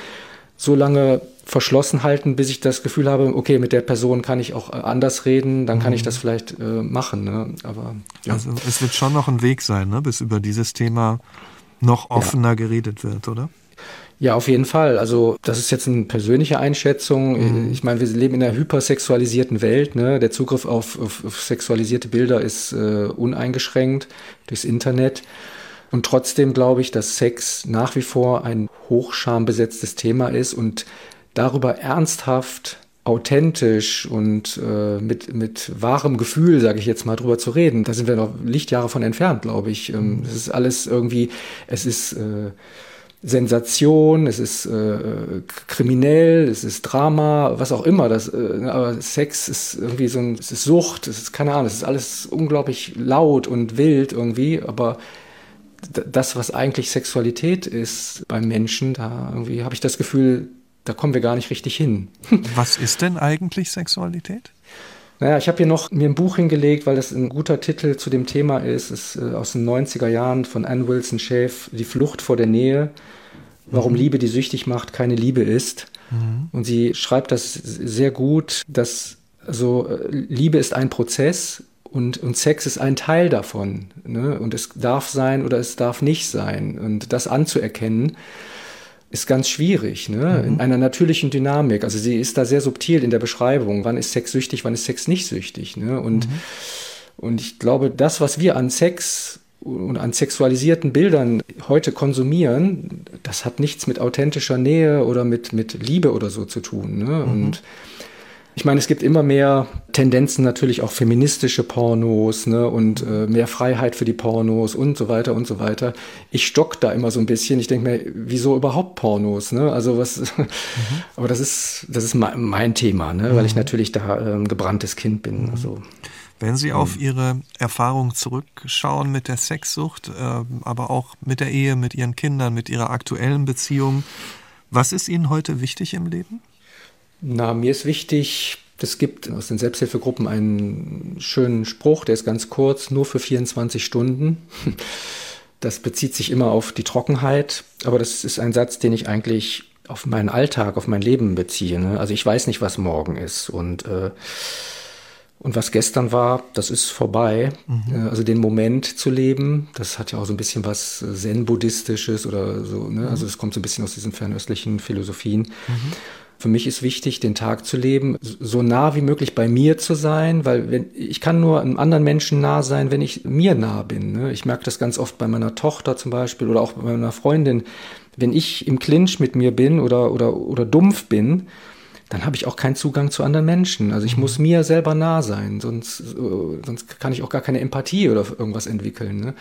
so lange verschlossen halten, bis ich das Gefühl habe, okay, mit der Person kann ich auch äh, anders reden, dann kann ich mhm. das vielleicht äh, machen. Ne? Aber ja. also es wird schon noch ein Weg sein, ne? bis über dieses Thema noch offener ja. geredet wird, oder? Ja, auf jeden Fall. Also das ist jetzt eine persönliche Einschätzung. Mhm. Ich meine, wir leben in einer hypersexualisierten Welt. Ne? Der Zugriff auf, auf, auf sexualisierte Bilder ist äh, uneingeschränkt durchs Internet. Und trotzdem glaube ich, dass Sex nach wie vor ein hochschambesetztes Thema ist und darüber ernsthaft authentisch und äh, mit, mit wahrem Gefühl, sage ich jetzt mal, drüber zu reden. Da sind wir noch Lichtjahre von entfernt, glaube ich. Ähm, es ist alles irgendwie, es ist äh, Sensation, es ist äh, kriminell, es ist Drama, was auch immer. Das, äh, aber Sex ist irgendwie so ein, es ist Sucht, es ist keine Ahnung, es ist alles unglaublich laut und wild irgendwie, aber das, was eigentlich Sexualität ist beim Menschen, da irgendwie habe ich das Gefühl, da kommen wir gar nicht richtig hin. was ist denn eigentlich Sexualität? Naja, ich habe hier noch mir ein Buch hingelegt, weil das ein guter Titel zu dem Thema ist. Es ist äh, aus den 90er Jahren von Anne Wilson Schaaf, Die Flucht vor der Nähe. Warum mhm. Liebe, die süchtig macht, keine Liebe ist. Mhm. Und sie schreibt das sehr gut, dass also Liebe ist ein Prozess und, und Sex ist ein Teil davon. Ne? Und es darf sein oder es darf nicht sein. Und das anzuerkennen, ist ganz schwierig, ne? Mhm. in einer natürlichen Dynamik. Also sie ist da sehr subtil in der Beschreibung, wann ist Sex süchtig, wann ist Sex nicht süchtig. Ne? Und, mhm. und ich glaube, das, was wir an Sex und an sexualisierten Bildern heute konsumieren, das hat nichts mit authentischer Nähe oder mit, mit Liebe oder so zu tun. Ne? Mhm. Und ich meine, es gibt immer mehr Tendenzen natürlich auch feministische Pornos ne, und äh, mehr Freiheit für die Pornos und so weiter und so weiter. Ich stock da immer so ein bisschen. Ich denke mir, wieso überhaupt Pornos? Ne? Also was, mhm. aber das ist, das ist mein Thema, ne? weil ich mhm. natürlich da ein ähm, gebranntes Kind bin. Mhm. Also. Wenn Sie auf mhm. Ihre Erfahrung zurückschauen mit der Sexsucht, äh, aber auch mit der Ehe, mit Ihren Kindern, mit Ihrer aktuellen Beziehung, was ist Ihnen heute wichtig im Leben? Na, mir ist wichtig, es gibt aus den Selbsthilfegruppen einen schönen Spruch, der ist ganz kurz, nur für 24 Stunden. Das bezieht sich immer auf die Trockenheit, aber das ist ein Satz, den ich eigentlich auf meinen Alltag, auf mein Leben beziehe. Ne? Also ich weiß nicht, was morgen ist und äh, und was gestern war, das ist vorbei. Mhm. Äh, also den Moment zu leben, das hat ja auch so ein bisschen was Zen-Buddhistisches oder so. Ne? Mhm. Also es kommt so ein bisschen aus diesen fernöstlichen Philosophien. Mhm. Für mich ist wichtig, den Tag zu leben, so nah wie möglich bei mir zu sein, weil wenn, ich kann nur einem anderen Menschen nah sein, wenn ich mir nah bin. Ne? Ich merke das ganz oft bei meiner Tochter zum Beispiel oder auch bei meiner Freundin. Wenn ich im Clinch mit mir bin oder, oder, oder dumpf bin, dann habe ich auch keinen Zugang zu anderen Menschen. Also ich mhm. muss mir selber nah sein, sonst, äh, sonst kann ich auch gar keine Empathie oder irgendwas entwickeln. Ne?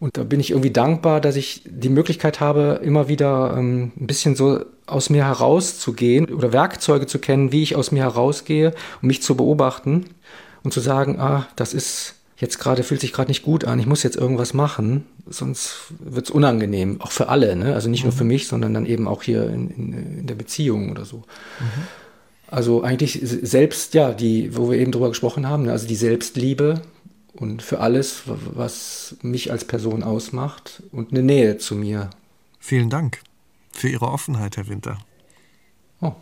Und da bin ich irgendwie dankbar, dass ich die Möglichkeit habe, immer wieder ähm, ein bisschen so aus mir herauszugehen oder Werkzeuge zu kennen, wie ich aus mir herausgehe, um mich zu beobachten und zu sagen, ah, das ist jetzt gerade, fühlt sich gerade nicht gut an, ich muss jetzt irgendwas machen, sonst wird's unangenehm, auch für alle, ne? Also nicht mhm. nur für mich, sondern dann eben auch hier in, in, in der Beziehung oder so. Mhm. Also eigentlich selbst, ja, die, wo wir eben drüber gesprochen haben, ne? also die Selbstliebe, und für alles, was mich als Person ausmacht und eine Nähe zu mir. Vielen Dank für Ihre Offenheit, Herr Winter. Oh.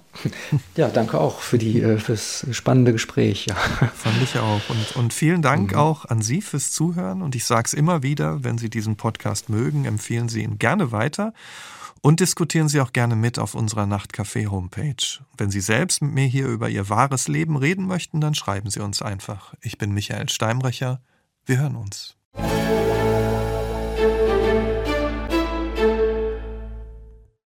Ja, danke auch für die äh, fürs spannende Gespräch. Ja. Fand ich auch. Und, und vielen Dank mhm. auch an Sie fürs Zuhören. Und ich sage es immer wieder, wenn Sie diesen Podcast mögen, empfehlen Sie ihn gerne weiter. Und diskutieren Sie auch gerne mit auf unserer Nachtcafé-Homepage. Wenn Sie selbst mit mir hier über Ihr wahres Leben reden möchten, dann schreiben Sie uns einfach. Ich bin Michael Steinbrecher. Wir hören uns.